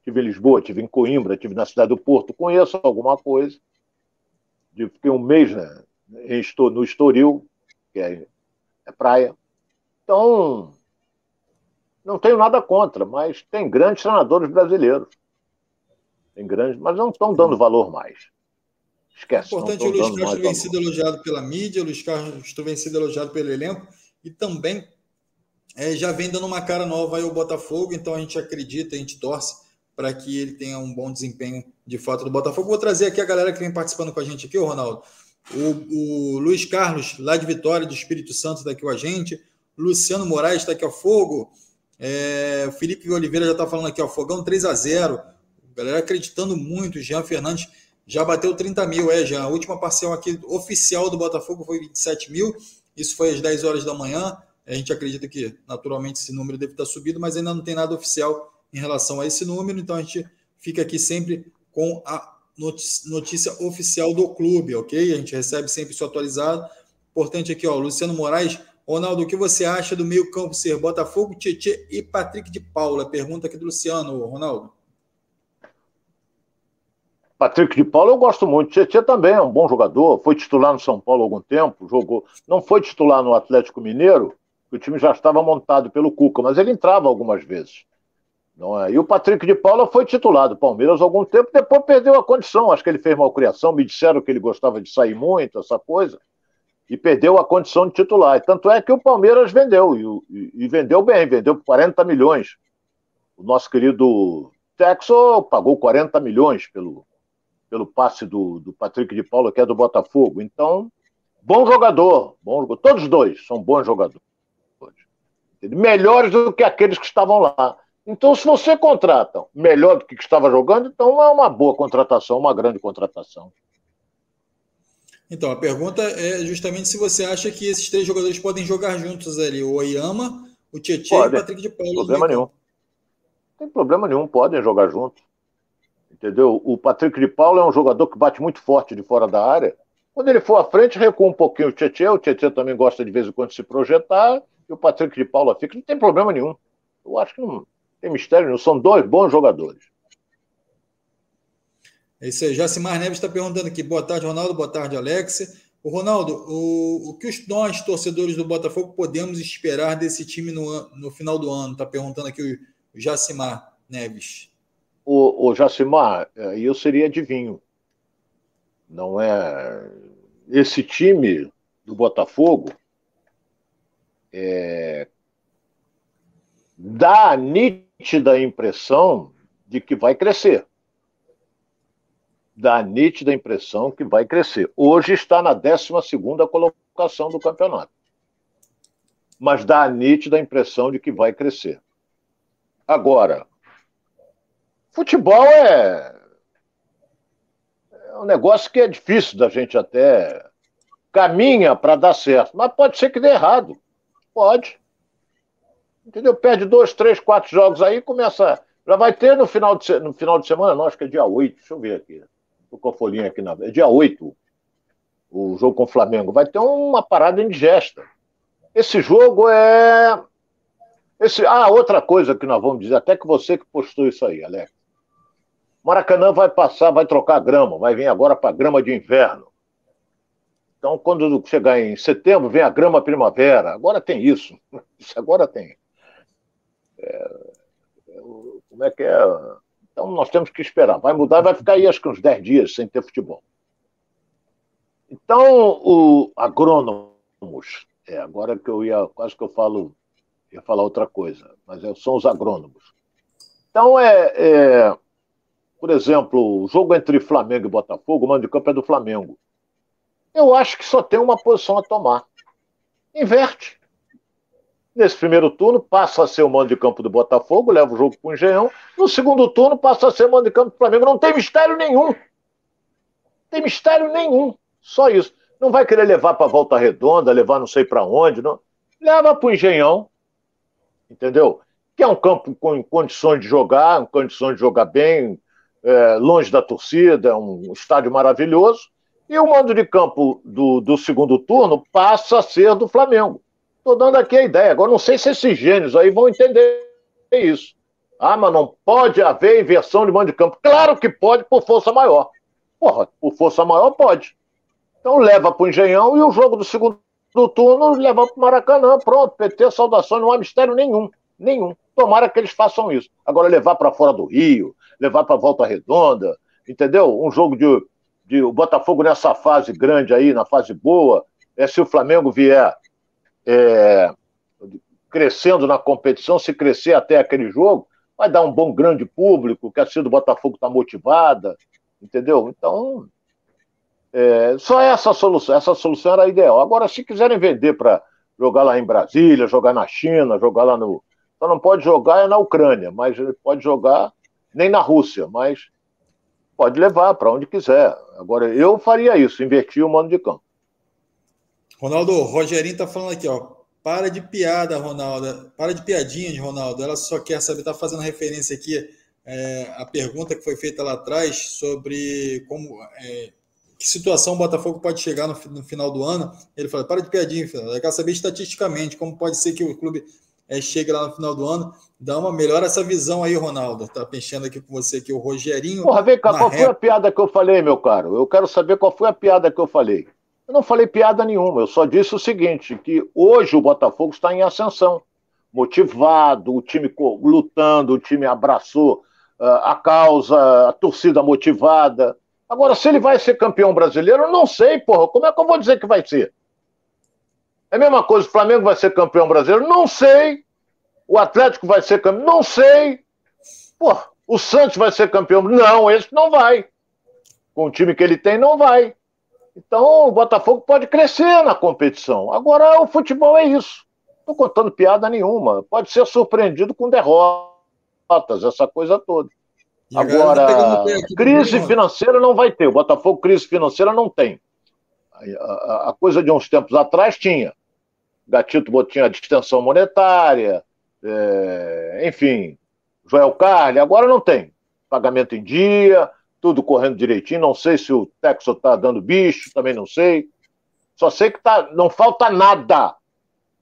Tive em Lisboa, tive em Coimbra, tive na cidade do Porto, conheço alguma coisa. Fiquei um mês né, no Estoril, que é, é praia. Então, não tenho nada contra, mas tem grandes treinadores brasileiros. Tem grandes, mas não estão dando valor mais. Esquece. Importante o Luiz Castro vem sido elogiado pela mídia, o Luiz Castro vem sido elogiado pelo elenco e também é, já vem dando uma cara nova aí ao Botafogo, então a gente acredita, a gente torce para que ele tenha um bom desempenho de fato do Botafogo. Vou trazer aqui a galera que vem participando com a gente aqui, o Ronaldo. O, o Luiz Carlos, lá de Vitória, do Espírito Santo, está aqui com a gente. Luciano Moraes está aqui ao fogo. É, o Felipe Oliveira já está falando aqui, ó, Fogão 3 a 0 Galera acreditando muito. Jean Fernandes já bateu 30 mil, é, já. A última parcial aqui oficial do Botafogo foi 27 mil. Isso foi às 10 horas da manhã. A gente acredita que, naturalmente, esse número deve estar subido, mas ainda não tem nada oficial em relação a esse número. Então, a gente fica aqui sempre com a notícia oficial do clube, ok? A gente recebe sempre isso atualizado. Importante aqui, ó, Luciano Moraes. Ronaldo, o que você acha do meio-campo ser Botafogo, Tietê e Patrick de Paula? Pergunta aqui do Luciano, Ronaldo. Patrick de Paula eu gosto muito. Tietê também é um bom jogador. Foi titular no São Paulo há algum tempo, jogou. Não foi titular no Atlético Mineiro, o time já estava montado pelo Cuca, mas ele entrava algumas vezes. Não é? E o Patrick de Paula foi titular do Palmeiras há algum tempo, depois perdeu a condição. Acho que ele fez malcriação, me disseram que ele gostava de sair muito, essa coisa, e perdeu a condição de titular. Tanto é que o Palmeiras vendeu, e, e vendeu bem, vendeu por 40 milhões. O nosso querido Texo pagou 40 milhões pelo, pelo passe do, do Patrick de Paula, que é do Botafogo. Então, bom jogador, bom, todos dois são bons jogadores. Melhores do que aqueles que estavam lá. Então, se você contrata melhor do que estava jogando, então é uma boa contratação, uma grande contratação. Então, a pergunta é justamente se você acha que esses três jogadores podem jogar juntos ali, o Oyama, o Tietchan e o Patrick de Paulo. Problema nenhum. Não tem problema nenhum, podem jogar juntos. Entendeu? O Patrick de Paulo é um jogador que bate muito forte de fora da área. Quando ele for à frente, recua um pouquinho o Tietchan. O Tietchan também gosta de vez em quando se projetar. E o Patrick de Paula fica. Não tem problema nenhum. Eu acho que não tem mistério nenhum. São dois bons jogadores. É isso aí. Jacimar Neves está perguntando aqui. Boa tarde, Ronaldo. Boa tarde, Alex. O Ronaldo, o, o que nós, torcedores do Botafogo, podemos esperar desse time no, no final do ano? Está perguntando aqui o Jacimar Neves o, o Jacimar, eu seria adivinho. Não é. Esse time do Botafogo é, dá a nítida impressão de que vai crescer. Dá a nítida impressão que vai crescer. Hoje está na 12 colocação do campeonato. Mas dá a nítida impressão de que vai crescer. Agora, Futebol é, é um negócio que é difícil da gente até caminha para dar certo, mas pode ser que dê errado. Pode. Entendeu? Perde dois, três, quatro jogos aí, começa. Já vai ter no final de, no final de semana, não, acho que é dia 8. Deixa eu ver aqui. Estou com a folhinha aqui na. É dia 8 o jogo com o Flamengo. Vai ter uma parada indigesta. Esse jogo é. Esse... Ah, outra coisa que nós vamos dizer, até que você que postou isso aí, Alex. Maracanã vai passar, vai trocar grama, vai vir agora para grama de inverno. Então, quando chegar em setembro, vem a grama primavera. Agora tem isso. Isso agora tem. É, como é que é? Então, nós temos que esperar. Vai mudar, vai ficar aí acho que uns 10 dias sem ter futebol. Então, o agrônomos, é, agora que eu ia, quase que eu falo, ia falar outra coisa, mas é, são os agrônomos. Então, é, é por exemplo, o jogo entre Flamengo e Botafogo, o mando de campo é do Flamengo. Eu acho que só tem uma posição a tomar. Inverte. Nesse primeiro turno, passa a ser o mando de campo do Botafogo, leva o jogo para o Engenhão. No segundo turno, passa a ser o mando de campo do Flamengo. Não tem mistério nenhum. Tem mistério nenhum. Só isso. Não vai querer levar para Volta Redonda, levar não sei para onde. Não. Leva para o Engenhão. Entendeu? Que é um campo com condições de jogar, com condições de jogar bem, é, longe da torcida, um estádio maravilhoso, e o mando de campo do, do segundo turno passa a ser do Flamengo. Estou dando aqui a ideia. Agora, não sei se esses gênios aí vão entender isso. Ah, mas não pode haver inversão de mando de campo. Claro que pode, por força maior. Porra, por força maior pode. Então leva para o Engenhão e o jogo do segundo turno leva para o Maracanã. Pronto, PT, saudação, não há mistério nenhum. Nenhum. Tomara que eles façam isso. Agora, levar para fora do Rio, levar para Volta Redonda, entendeu? Um jogo de, de o Botafogo nessa fase grande aí, na fase boa, é, se o Flamengo vier é, crescendo na competição, se crescer até aquele jogo, vai dar um bom grande público, que a torcida do Botafogo está motivada, entendeu? Então, é, só essa solução, essa solução era ideal. Agora, se quiserem vender para jogar lá em Brasília, jogar na China, jogar lá no, só não pode jogar na Ucrânia, mas pode jogar nem na Rússia, mas pode levar para onde quiser. Agora, eu faria isso, invertir o mano de campo. Ronaldo, o Rogerinho está falando aqui, ó. Para de piada, Ronaldo. Para de piadinha de Ronaldo. Ela só quer saber, está fazendo referência aqui é, a pergunta que foi feita lá atrás sobre como é, que situação o Botafogo pode chegar no, no, final do ano. Ele falou: para de piadinha, eu quero saber estatisticamente como pode ser que o clube é, chegue lá no final do ano. Dá uma melhor essa visão aí, Ronaldo. Tá pensando aqui com você que o Rogerinho. Porra, vem cá, qual foi a piada que eu falei, meu caro? Eu quero saber qual foi a piada que eu falei. Eu não falei piada nenhuma, eu só disse o seguinte: que hoje o Botafogo está em ascensão. Motivado, o time lutando, o time abraçou uh, a causa, a torcida motivada. Agora, se ele vai ser campeão brasileiro, eu não sei, porra. Como é que eu vou dizer que vai ser? É a mesma coisa, o Flamengo vai ser campeão brasileiro? Não sei. O Atlético vai ser campeão? Não sei. Porra, o Santos vai ser campeão? Não, esse não vai. Com o time que ele tem, não vai. Então, o Botafogo pode crescer na competição. Agora, o futebol é isso. Não estou contando piada nenhuma. Pode ser surpreendido com derrotas, essa coisa toda. Agora, tá crise financeira não vai ter. O Botafogo, crise financeira não tem. A, coisa de uns tempos atrás tinha. Gatito tinha a distensão monetária, é, enfim, Joel Carli, agora não tem. Pagamento em dia, tudo correndo direitinho. Não sei se o Texo está dando bicho, também não sei. Só sei que tá, não falta nada.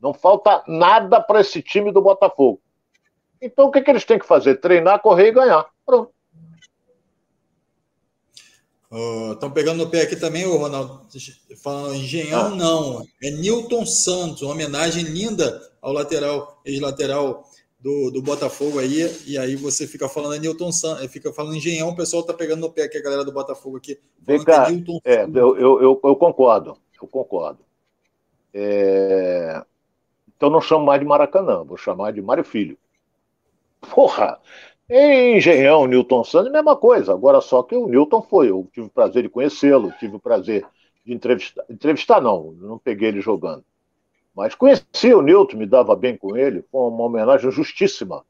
Não falta nada para esse time do Botafogo. Então o que, que eles têm que fazer? Treinar, correr e ganhar. Pronto. Estão uh, pegando no pé aqui também, o Ronaldo. Falando engenhão, ah. não. É Newton Santos, uma homenagem linda ao lateral, ex-lateral do, do Botafogo aí. E aí você fica falando é Newton Santos, é, fica falando engenhão, o pessoal está pegando no pé aqui, a galera do Botafogo aqui. Vem cá, é, é eu, eu, eu, eu, concordo, eu concordo. É... Então não chamo mais de Maracanã, vou chamar de Mário Filho. Porra! Em Engenhão, Newton Santos, mesma coisa. Agora só que o Newton foi. Eu tive o prazer de conhecê-lo, tive o prazer de entrevistar. Entrevistar não, não peguei ele jogando. Mas conheci o Newton, me dava bem com ele. Foi uma homenagem justíssima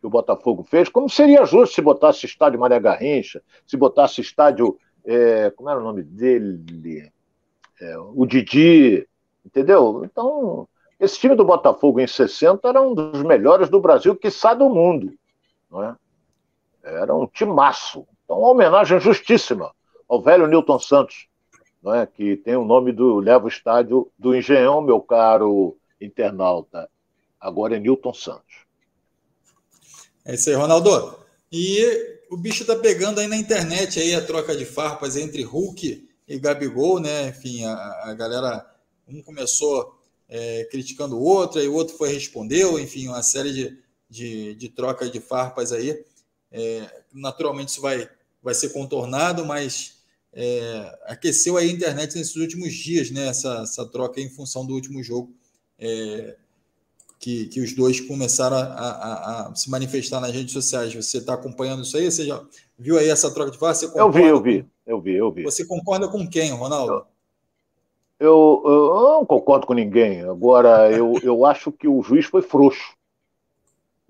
que o Botafogo fez. Como seria justo se botasse estádio Maria Garrincha, se botasse estádio. É, como era o nome dele? É, o Didi, entendeu? Então, esse time do Botafogo em 60 era um dos melhores do Brasil, que sai do mundo. Não é? Era um timaço. Então, uma homenagem justíssima ao velho Newton Santos, não é? que tem o nome do. leva o estádio do Engenhão, meu caro internauta. Agora é Newton Santos. É isso aí, Ronaldo. E o bicho tá pegando aí na internet aí a troca de farpas entre Hulk e Gabigol, né? Enfim, a, a galera. Um começou é, criticando o outro, aí o outro foi respondeu, enfim, uma série de, de, de troca de farpas aí. É, naturalmente isso vai, vai ser contornado, mas é, aqueceu a internet nesses últimos dias, né? Essa, essa troca em função do último jogo, é, que, que os dois começaram a, a, a, se manifestar nas redes sociais. Você está acompanhando isso aí? Você já viu aí essa troca de face? Eu vi, eu vi, eu vi, eu vi. Você concorda com quem, Ronaldo? Eu, eu, eu não concordo com ninguém. Agora, eu, eu acho que o juiz foi frouxo.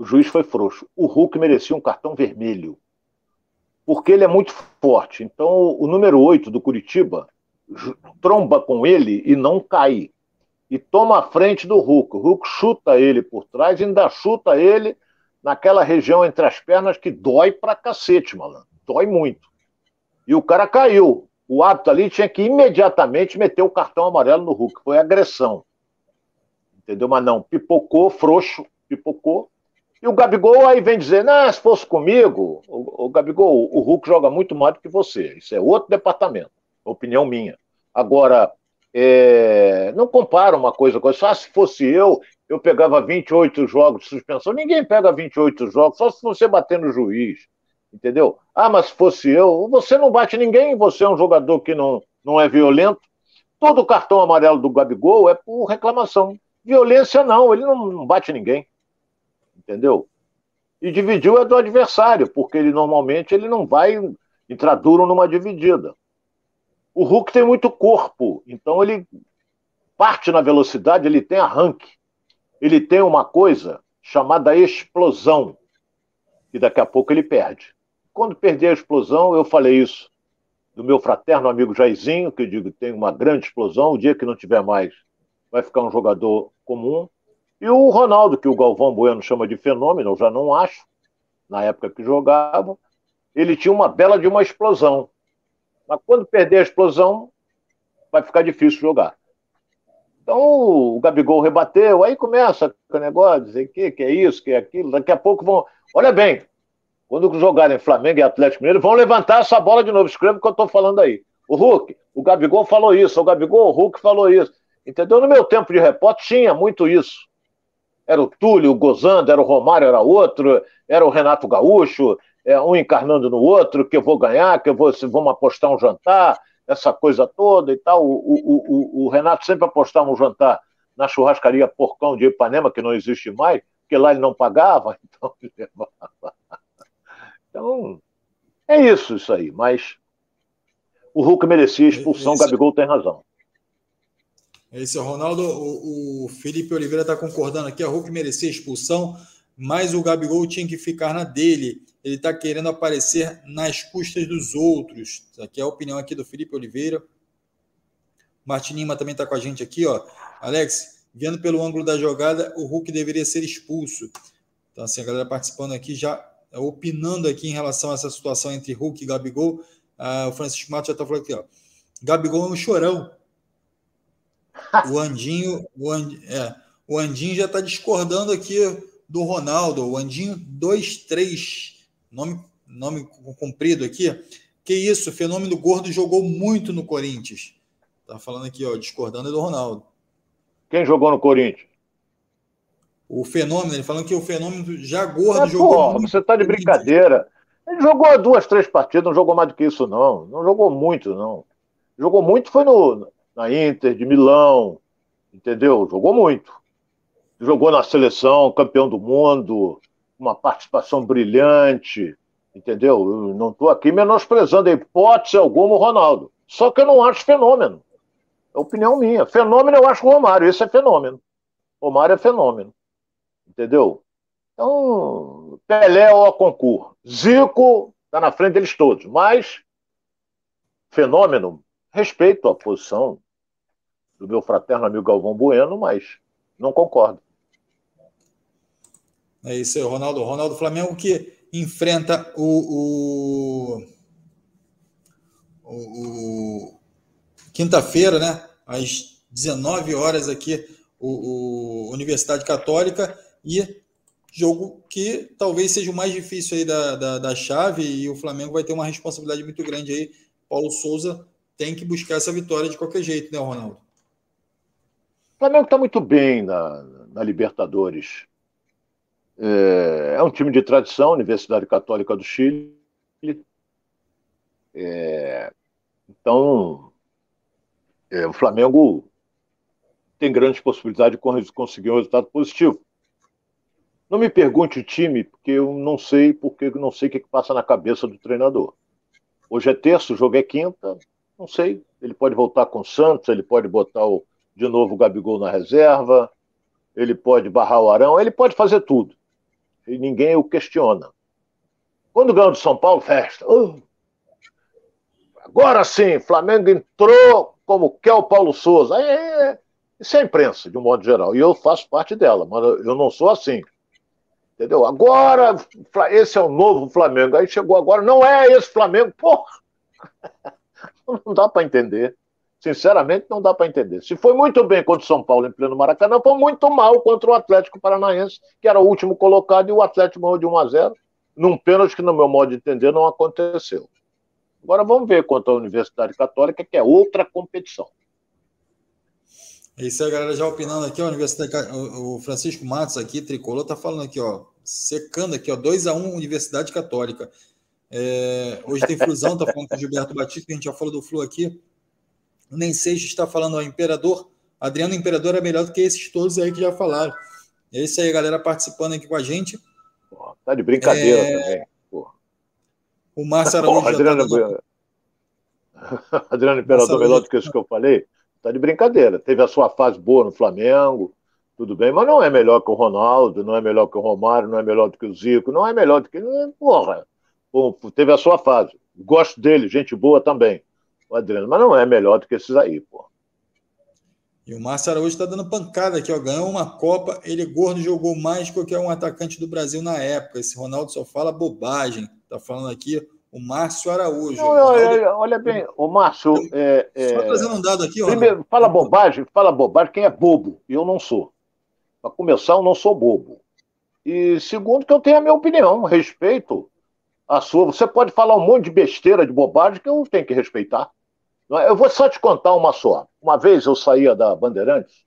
O juiz foi frouxo. O Hulk merecia um cartão vermelho, porque ele é muito forte. Então, o número 8 do Curitiba tromba com ele e não cai. E toma a frente do Hulk. O Hulk chuta ele por trás e ainda chuta ele naquela região entre as pernas que dói pra cacete, malandro. Dói muito. E o cara caiu. O hábito ali tinha que imediatamente meter o cartão amarelo no Hulk. Foi agressão. Entendeu? Mas não, pipocou, frouxo, pipocou. E o Gabigol aí vem dizer, não, se fosse comigo, o, o Gabigol, o Hulk joga muito mais do que você. Isso é outro departamento, opinião minha. Agora, é, não compara uma coisa com outra. Ah, se fosse eu, eu pegava 28 jogos de suspensão. Ninguém pega 28 jogos, só se você bater no juiz. Entendeu? Ah, mas se fosse eu, você não bate ninguém, você é um jogador que não, não é violento. Todo cartão amarelo do Gabigol é por reclamação. Violência não, ele não bate ninguém entendeu? E dividiu é do adversário, porque ele normalmente ele não vai entrar duro numa dividida. O Hulk tem muito corpo, então ele parte na velocidade, ele tem arranque. Ele tem uma coisa chamada explosão, e daqui a pouco ele perde. Quando perder a explosão, eu falei isso do meu fraterno amigo Jairzinho, que eu digo tem uma grande explosão, o dia que não tiver mais, vai ficar um jogador comum. E o Ronaldo, que o Galvão Bueno chama de fenômeno, eu já não acho. na época que jogava, ele tinha uma bela de uma explosão. Mas quando perder a explosão, vai ficar difícil jogar. Então o Gabigol rebateu, aí começa o negócio, dizer que, que é isso, que é aquilo. Daqui a pouco vão. Olha bem, quando jogarem Flamengo e Atlético Mineiro, vão levantar essa bola de novo. Escreve o que eu estou falando aí. O Hulk, o Gabigol falou isso, o Gabigol, o Hulk falou isso. Entendeu? No meu tempo de repórter tinha muito isso. Era o Túlio, o Gozando, era o Romário, era outro, era o Renato Gaúcho, é, um encarnando no outro, que eu vou ganhar, que eu vou, vamos apostar um jantar, essa coisa toda e tal. O, o, o, o Renato sempre apostava um jantar na churrascaria Porcão de Ipanema, que não existe mais, porque lá ele não pagava, então Então, é isso, isso aí. Mas o Hulk merecia expulsão, o Gabigol tem razão. Esse Ronaldo, o, o Felipe Oliveira está concordando aqui, o Hulk merecia expulsão, mas o Gabigol tinha que ficar na dele. Ele está querendo aparecer nas custas dos outros. Aqui é a opinião aqui do Felipe Oliveira. Martinima também está com a gente aqui, ó. Alex, vendo pelo ângulo da jogada, o Hulk deveria ser expulso. Então, assim, a galera participando aqui já opinando aqui em relação a essa situação entre Hulk e Gabigol. Ah, o Francisco Matos já está falando aqui, ó. Gabigol é um chorão. O Andinho, o, And, é, o Andinho já está discordando aqui do Ronaldo. O Andinho 2-3, nome, nome comprido aqui. Que isso, o fenômeno gordo jogou muito no Corinthians. Tá falando aqui, ó, discordando do Ronaldo. Quem jogou no Corinthians? O fenômeno, ele falando que o fenômeno já gordo é, jogou. Porra, muito. você está de brincadeira. Ele jogou duas, três partidas, não jogou mais do que isso, não. Não jogou muito, não. Jogou muito foi no, na Inter de Milão, entendeu? Jogou muito. Jogou na seleção, campeão do mundo, uma participação brilhante, entendeu? Eu não estou aqui menosprezando a hipótese alguma o Ronaldo. Só que eu não acho fenômeno. É opinião minha. Fenômeno eu acho o Romário, esse é fenômeno. Romário é fenômeno. Entendeu? Então, Pelé ou concurso. Zico está na frente deles todos. Mas, fenômeno, respeito a posição do meu fraterno amigo Galvão Bueno, mas não concordo. É isso aí, Ronaldo. Ronaldo Flamengo que enfrenta o, o, o, quinta-feira, né? Às 19 horas aqui, o, o, Universidade Católica e jogo que talvez seja o mais difícil aí da, da, da chave e o Flamengo vai ter uma responsabilidade muito grande aí. Paulo Souza tem que buscar essa vitória de qualquer jeito, né, Ronaldo? O Flamengo está muito bem na, na Libertadores. É, é, um time de tradição, Universidade Católica do Chile. É, então, é, o Flamengo tem grandes possibilidades de conseguir um resultado positivo. Não me pergunte o time, porque eu não sei, porque eu não sei o que, que passa na cabeça do treinador. Hoje é terça, o jogo é quinta, não sei. Ele pode voltar com o Santos, ele pode botar o, de novo o Gabigol na reserva, ele pode barrar o Arão, ele pode fazer tudo. E ninguém o questiona. Quando ganhou do São Paulo, festa. Uh, agora sim, Flamengo entrou como quer o Paulo Souza. É, isso é imprensa, de um modo geral. E eu faço parte dela, mas eu não sou assim. Entendeu? Agora, esse é o novo Flamengo. Aí chegou agora, não é esse Flamengo. Porra! Não dá para entender. Sinceramente, não dá para entender. Se foi muito bem contra o São Paulo em pleno Maracanã, foi muito mal contra o Atlético Paranaense, que era o último colocado, e o Atlético ganhou de 1 a 0 num pênalti que, no meu modo de entender, não aconteceu. Agora vamos ver contra a Universidade Católica, que é outra competição. É isso aí, galera, já opinando aqui, ó, Universidade, o Francisco Matos aqui, tricolor, tá falando aqui, ó, secando aqui, ó, 2x1 um, Universidade Católica. É, hoje tem Flusão, tá falando com o Gilberto Batista, que a gente já falou do Flu aqui. O Nem Seixas está falando, ó, Imperador. Adriano Imperador é melhor do que esses todos aí que já falaram. É isso aí, galera, participando aqui com a gente. Pô, tá de brincadeira é... também. Pô. O Márcio Araújo. Adriano, tá. Adriano Imperador melhor do que isso que eu falei. Tá de brincadeira. Teve a sua fase boa no Flamengo, tudo bem, mas não é melhor que o Ronaldo, não é melhor que o Romário, não é melhor do que o Zico, não é melhor do que. Porra, teve a sua fase. Gosto dele, gente boa também, o Adriano, mas não é melhor do que esses aí, pô. E o Márcio Araújo está dando pancada aqui, ó. Ganhou uma Copa, ele gordo jogou mais que qualquer um atacante do Brasil na época. Esse Ronaldo só fala bobagem. Tá falando aqui o Márcio Araújo. Não, Ronaldo... olha, bem, o Márcio. É, é... Só trazendo um dado aqui, Ronaldo. Primeiro, fala bobagem, fala bobagem quem é bobo. E eu não sou. Para começar, eu não sou bobo. E segundo, que eu tenho a minha opinião, respeito a sua. Você pode falar um monte de besteira, de bobagem, que eu tenho que respeitar. É? Eu vou só te contar uma só. Uma vez eu saía da Bandeirantes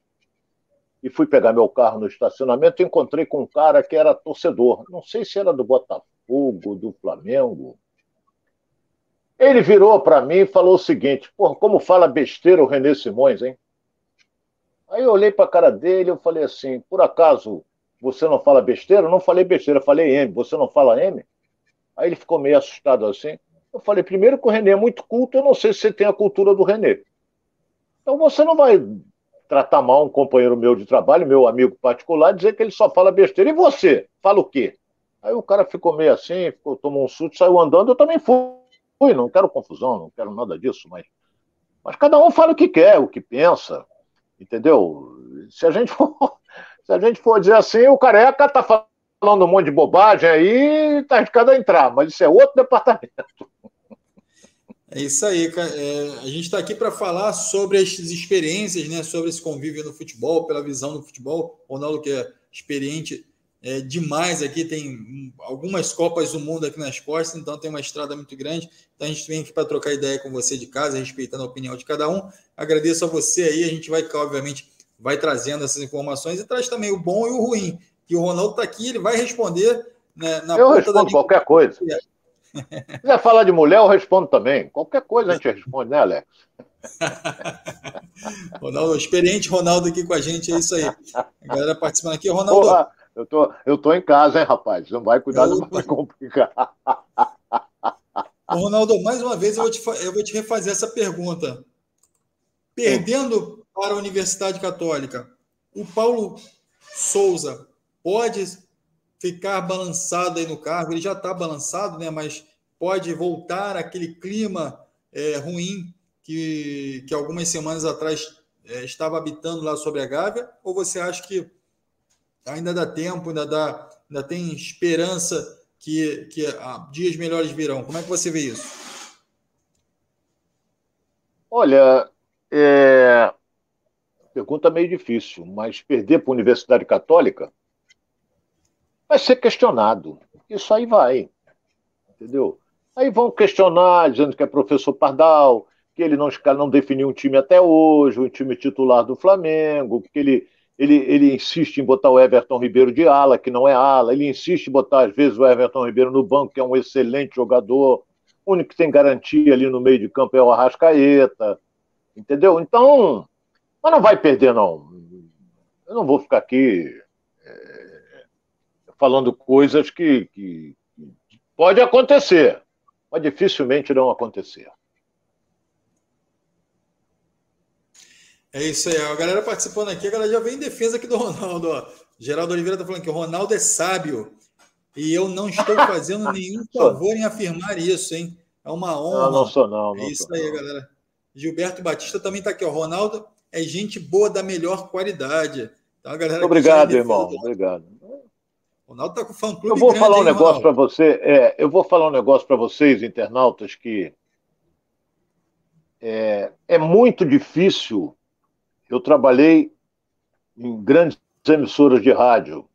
e fui pegar meu carro no estacionamento e encontrei com um cara que era torcedor. Não sei se era do Botafogo, do Flamengo. Ele virou para mim e falou o seguinte: Pô, como fala besteira o Renê Simões, hein? Aí eu olhei para a cara dele e falei assim: Por acaso você não fala besteira? Eu não falei besteira, falei M. Você não fala M? Aí ele ficou meio assustado assim. Eu falei, primeiro que o Renê é muito culto, eu não sei se você tem a cultura do Renê. Então você não vai tratar mal um companheiro meu de trabalho, meu amigo particular, dizer que ele só fala besteira. E você? Fala o quê? Aí o cara ficou meio assim, ficou, tomou um susto, saiu andando, eu também fui. Não quero confusão, não quero nada disso, mas, mas cada um fala o que quer, o que pensa, entendeu? Se a gente for, se a gente for dizer assim, o careca tá falando um monte de bobagem aí, tá de cada entrar, mas isso é outro departamento. É isso aí, é, a gente está aqui para falar sobre as experiências, né, sobre esse convívio no futebol, pela visão do futebol. O Ronaldo, que é experiente é, demais aqui, tem algumas Copas do Mundo aqui nas costas, então tem uma estrada muito grande. Então a gente vem aqui para trocar ideia com você de casa, respeitando a opinião de cada um. Agradeço a você aí, a gente vai, obviamente, vai trazendo essas informações e traz também o bom e o ruim. Que o Ronaldo está aqui, ele vai responder né, na Eu respondo qualquer coisa. Se quiser falar de mulher, eu respondo também. Qualquer coisa a gente responde, né, Alex? Ronaldo, experiente Ronaldo aqui com a gente, é isso aí. A galera participando aqui, Ronaldo. Porra, eu tô, eu tô em casa, hein, rapaz? Não vai cuidar, eu... não vai complicar. Ronaldo, mais uma vez eu vou, te, eu vou te refazer essa pergunta. Perdendo para a Universidade Católica, o Paulo Souza pode ficar balançado aí no cargo. Ele já está balançado, né? Mas pode voltar aquele clima é, ruim que, que algumas semanas atrás é, estava habitando lá sobre a Gávea? Ou você acha que ainda dá tempo, ainda, dá, ainda tem esperança que, que ah, dias melhores virão? Como é que você vê isso? Olha, é... pergunta meio difícil, mas perder para a Universidade Católica vai ser questionado. Isso aí vai. Entendeu? Aí vão questionar, dizendo que é professor Pardal, que ele não, não definiu um time até hoje, um time titular do Flamengo, que ele, ele, ele insiste em botar o Everton Ribeiro de ala, que não é ala, ele insiste em botar, às vezes, o Everton Ribeiro no banco, que é um excelente jogador, o único que tem garantia ali no meio de campo é o Arrascaeta, entendeu? Então, mas não vai perder, não. Eu não vou ficar aqui falando coisas que, que, pode acontecer, mas dificilmente não acontecer. É isso aí. A galera participando aqui, a galera já vem em defesa aqui do Ronaldo. Ó. Geraldo Oliveira está falando que o Ronaldo é sábio. E eu não estou fazendo nenhum favor em afirmar isso, hein? É uma honra. Não, não sou, não. É não isso sou, aí, não. galera. Gilberto Batista também está aqui, ó. Ronaldo é gente boa da melhor qualidade. Então, a galera Obrigado, irmão. Do... Obrigado. Ronaldo está com fã clube. Eu vou falar um negócio para você. É, eu vou falar um negócio para vocês, internautas, que é, é muito difícil. Eu trabalhei em grandes emissoras de rádio.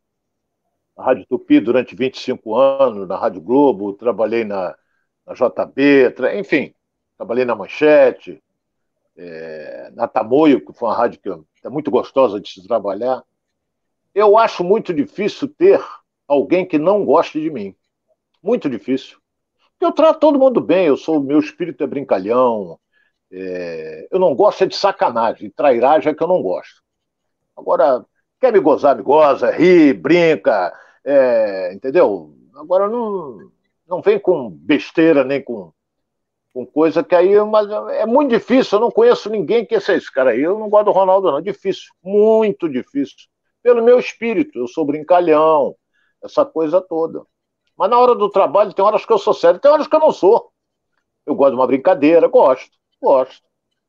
Na Rádio Tupi durante 25 anos, na Rádio Globo, trabalhei na, na JB, tra... enfim, trabalhei na Manchete, é, na Tamoio, que foi uma rádio que é muito gostosa de se trabalhar. Eu acho muito difícil ter alguém que não goste de mim. Muito difícil. Eu trato todo mundo bem, eu sou, meu espírito é brincalhão, é, eu não gosto é de sacanagem, trairagem é que eu não gosto. Agora, quer me gozar, me goza, ri, brinca, é, entendeu? Agora não, não vem com besteira nem com, com coisa que aí mas é muito difícil, eu não conheço ninguém que seja esse cara aí, eu não gosto do Ronaldo não, é difícil, muito difícil. Pelo meu espírito, eu sou brincalhão, essa coisa toda. Mas na hora do trabalho, tem horas que eu sou sério, tem horas que eu não sou. Eu gosto de uma brincadeira, gosto, gosto.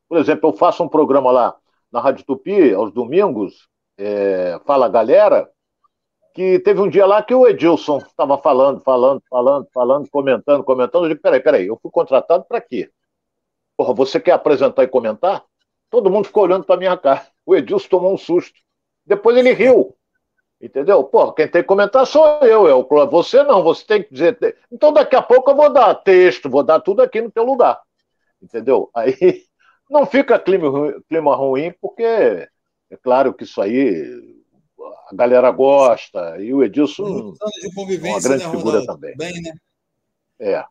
Por exemplo, eu faço um programa lá na Rádio Tupi, aos domingos, é, Fala Galera, que teve um dia lá que o Edilson estava falando, falando, falando, falando, comentando, comentando. Eu digo, peraí, peraí, eu fui contratado para quê? Porra, você quer apresentar e comentar? Todo mundo ficou olhando para minha cara. O Edilson tomou um susto. Depois ele riu. Entendeu? Pô, quem tem que comentar sou eu, eu. Você não, você tem que dizer. Então daqui a pouco eu vou dar texto, vou dar tudo aqui no teu lugar. Entendeu? Aí não fica clima, clima ruim, porque é claro que isso aí a galera gosta, e o Edilson é uma grande né, figura também. Bem, né? É.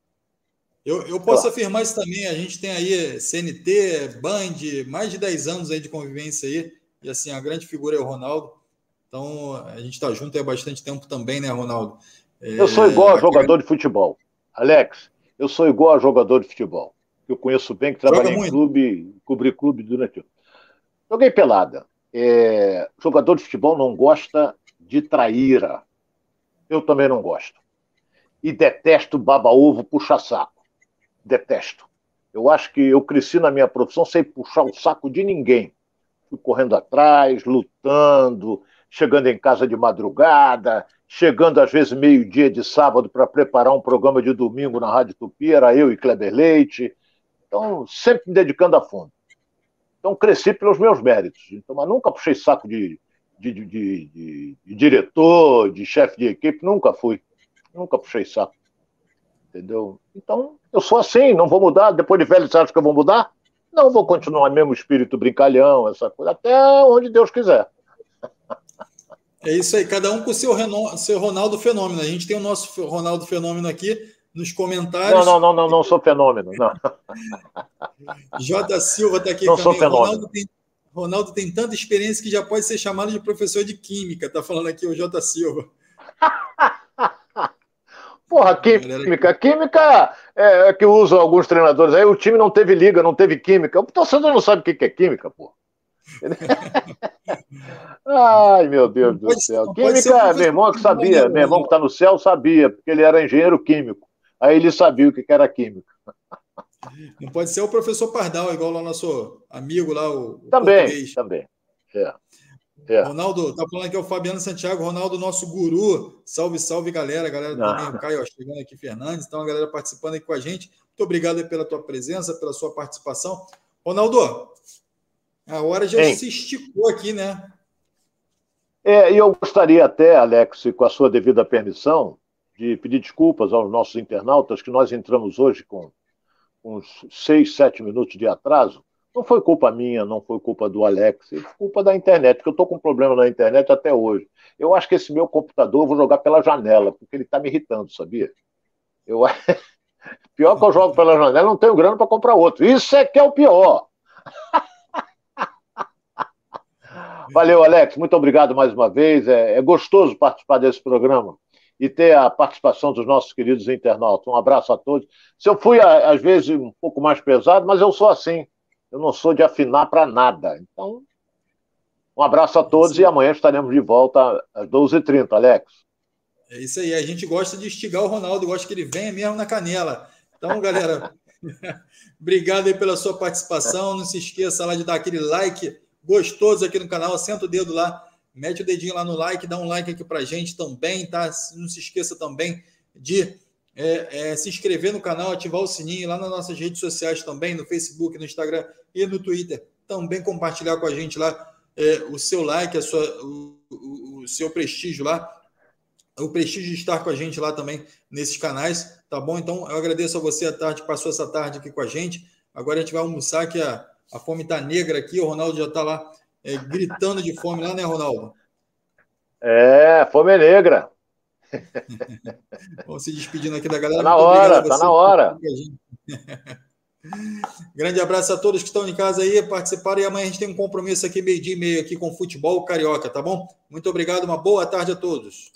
Eu, eu posso afirmar isso também. A gente tem aí CNT, Band, mais de 10 anos aí de convivência aí. E assim, a grande figura é o Ronaldo. Então, a gente está junto há bastante tempo também, né, Ronaldo? É... Eu sou igual a jogador de futebol. Alex, eu sou igual a jogador de futebol. Eu conheço bem, que trabalhei em clube, cobri clube durante. Joguei pelada. É... Jogador de futebol não gosta de traíra. Eu também não gosto. E detesto baba-ovo, puxa-saco. Detesto. Eu acho que eu cresci na minha profissão sem puxar o saco de ninguém. Fui correndo atrás, lutando, chegando em casa de madrugada, chegando às vezes meio-dia de sábado para preparar um programa de domingo na Rádio Tupi, era eu e Kleber Leite. Então, sempre me dedicando a fundo. Então, cresci pelos meus méritos. Então, mas nunca puxei saco de, de, de, de, de diretor, de chefe de equipe, nunca fui. Nunca puxei saco. Entendeu? Então, eu sou assim, não vou mudar. Depois de velho, você acha que eu vou mudar? Não, vou continuar mesmo espírito brincalhão, essa coisa, até onde Deus quiser. É isso aí, cada um com o seu, seu Ronaldo Fenômeno. A gente tem o nosso Ronaldo Fenômeno aqui nos comentários. Não, não, não, não, não sou fenômeno. Não. J. Silva está aqui não também. Sou fenômeno. Ronaldo tem, Ronaldo tem tanta experiência que já pode ser chamado de professor de Química. Está falando aqui o J. Silva. Porra, química. Química é que usam alguns treinadores. Aí o time não teve liga, não teve química. O torcedor não sabe o que é química, porra. Ai, meu Deus do céu. Química, meu irmão que sabia, meu irmão que está no céu sabia, porque ele era engenheiro químico. Aí ele sabia o que era química. Não pode ser o professor Pardal, igual lá nosso amigo lá, o, também, português. Também, é. É. Ronaldo, tá falando aqui é o Fabiano Santiago, Ronaldo, nosso guru. Salve, salve, galera. Galera também, o Caio, ó, chegando aqui, Fernandes. Então, a galera participando aqui com a gente. Muito obrigado pela tua presença, pela sua participação. Ronaldo, a hora já Hein? se esticou aqui, né? É, e eu gostaria até, Alex, com a sua devida permissão, de pedir desculpas aos nossos internautas, que nós entramos hoje com uns seis, sete minutos de atraso. Não foi culpa minha, não foi culpa do Alex, foi culpa da internet, porque eu estou com problema na internet até hoje. Eu acho que esse meu computador eu vou jogar pela janela, porque ele está me irritando, sabia? Eu... pior que eu jogo pela janela, não tenho grana para comprar outro. Isso é que é o pior. Valeu, Alex. Muito obrigado mais uma vez. É, é, gostoso participar desse programa e ter a participação dos nossos queridos internautas. Um abraço a todos. Se eu fui, às vezes, um pouco mais pesado, mas eu sou assim. Eu não sou de afinar para nada. Então, um abraço a todos e amanhã estaremos de volta às 12h30, Alex. É isso aí. A gente gosta de instigar o Ronaldo, gosta que ele venha mesmo na canela. Então, galera, obrigado aí pela sua participação. Não se esqueça lá de dar aquele like gostoso aqui no canal, senta o dedo lá, mete o dedinho lá no like, dá um like aqui pra gente também, tá? Não se esqueça também de é, é, se inscrever no canal, ativar o sininho lá nas nossas redes sociais também, no Facebook, no Instagram e no Twitter. Também compartilhar com a gente lá é, o seu like, a sua, o, o, o seu prestígio lá, o prestígio de estar com a gente lá também nesses canais, tá bom? Então eu agradeço a você a tarde, passou essa tarde aqui com a gente. Agora a gente vai almoçar, que a a fome está negra aqui, o Ronaldo já está lá é, gritando de fome lá, né, Ronaldo? É, fome é negra. Vamos se despedindo aqui da galera. Está na hora, está na hora. Grande abraço a todos que estão em casa aí, participaram. E amanhã a gente tem um compromisso aqui, meio-dia e meio, aqui com o futebol carioca, tá bom? Muito obrigado, uma boa tarde a todos.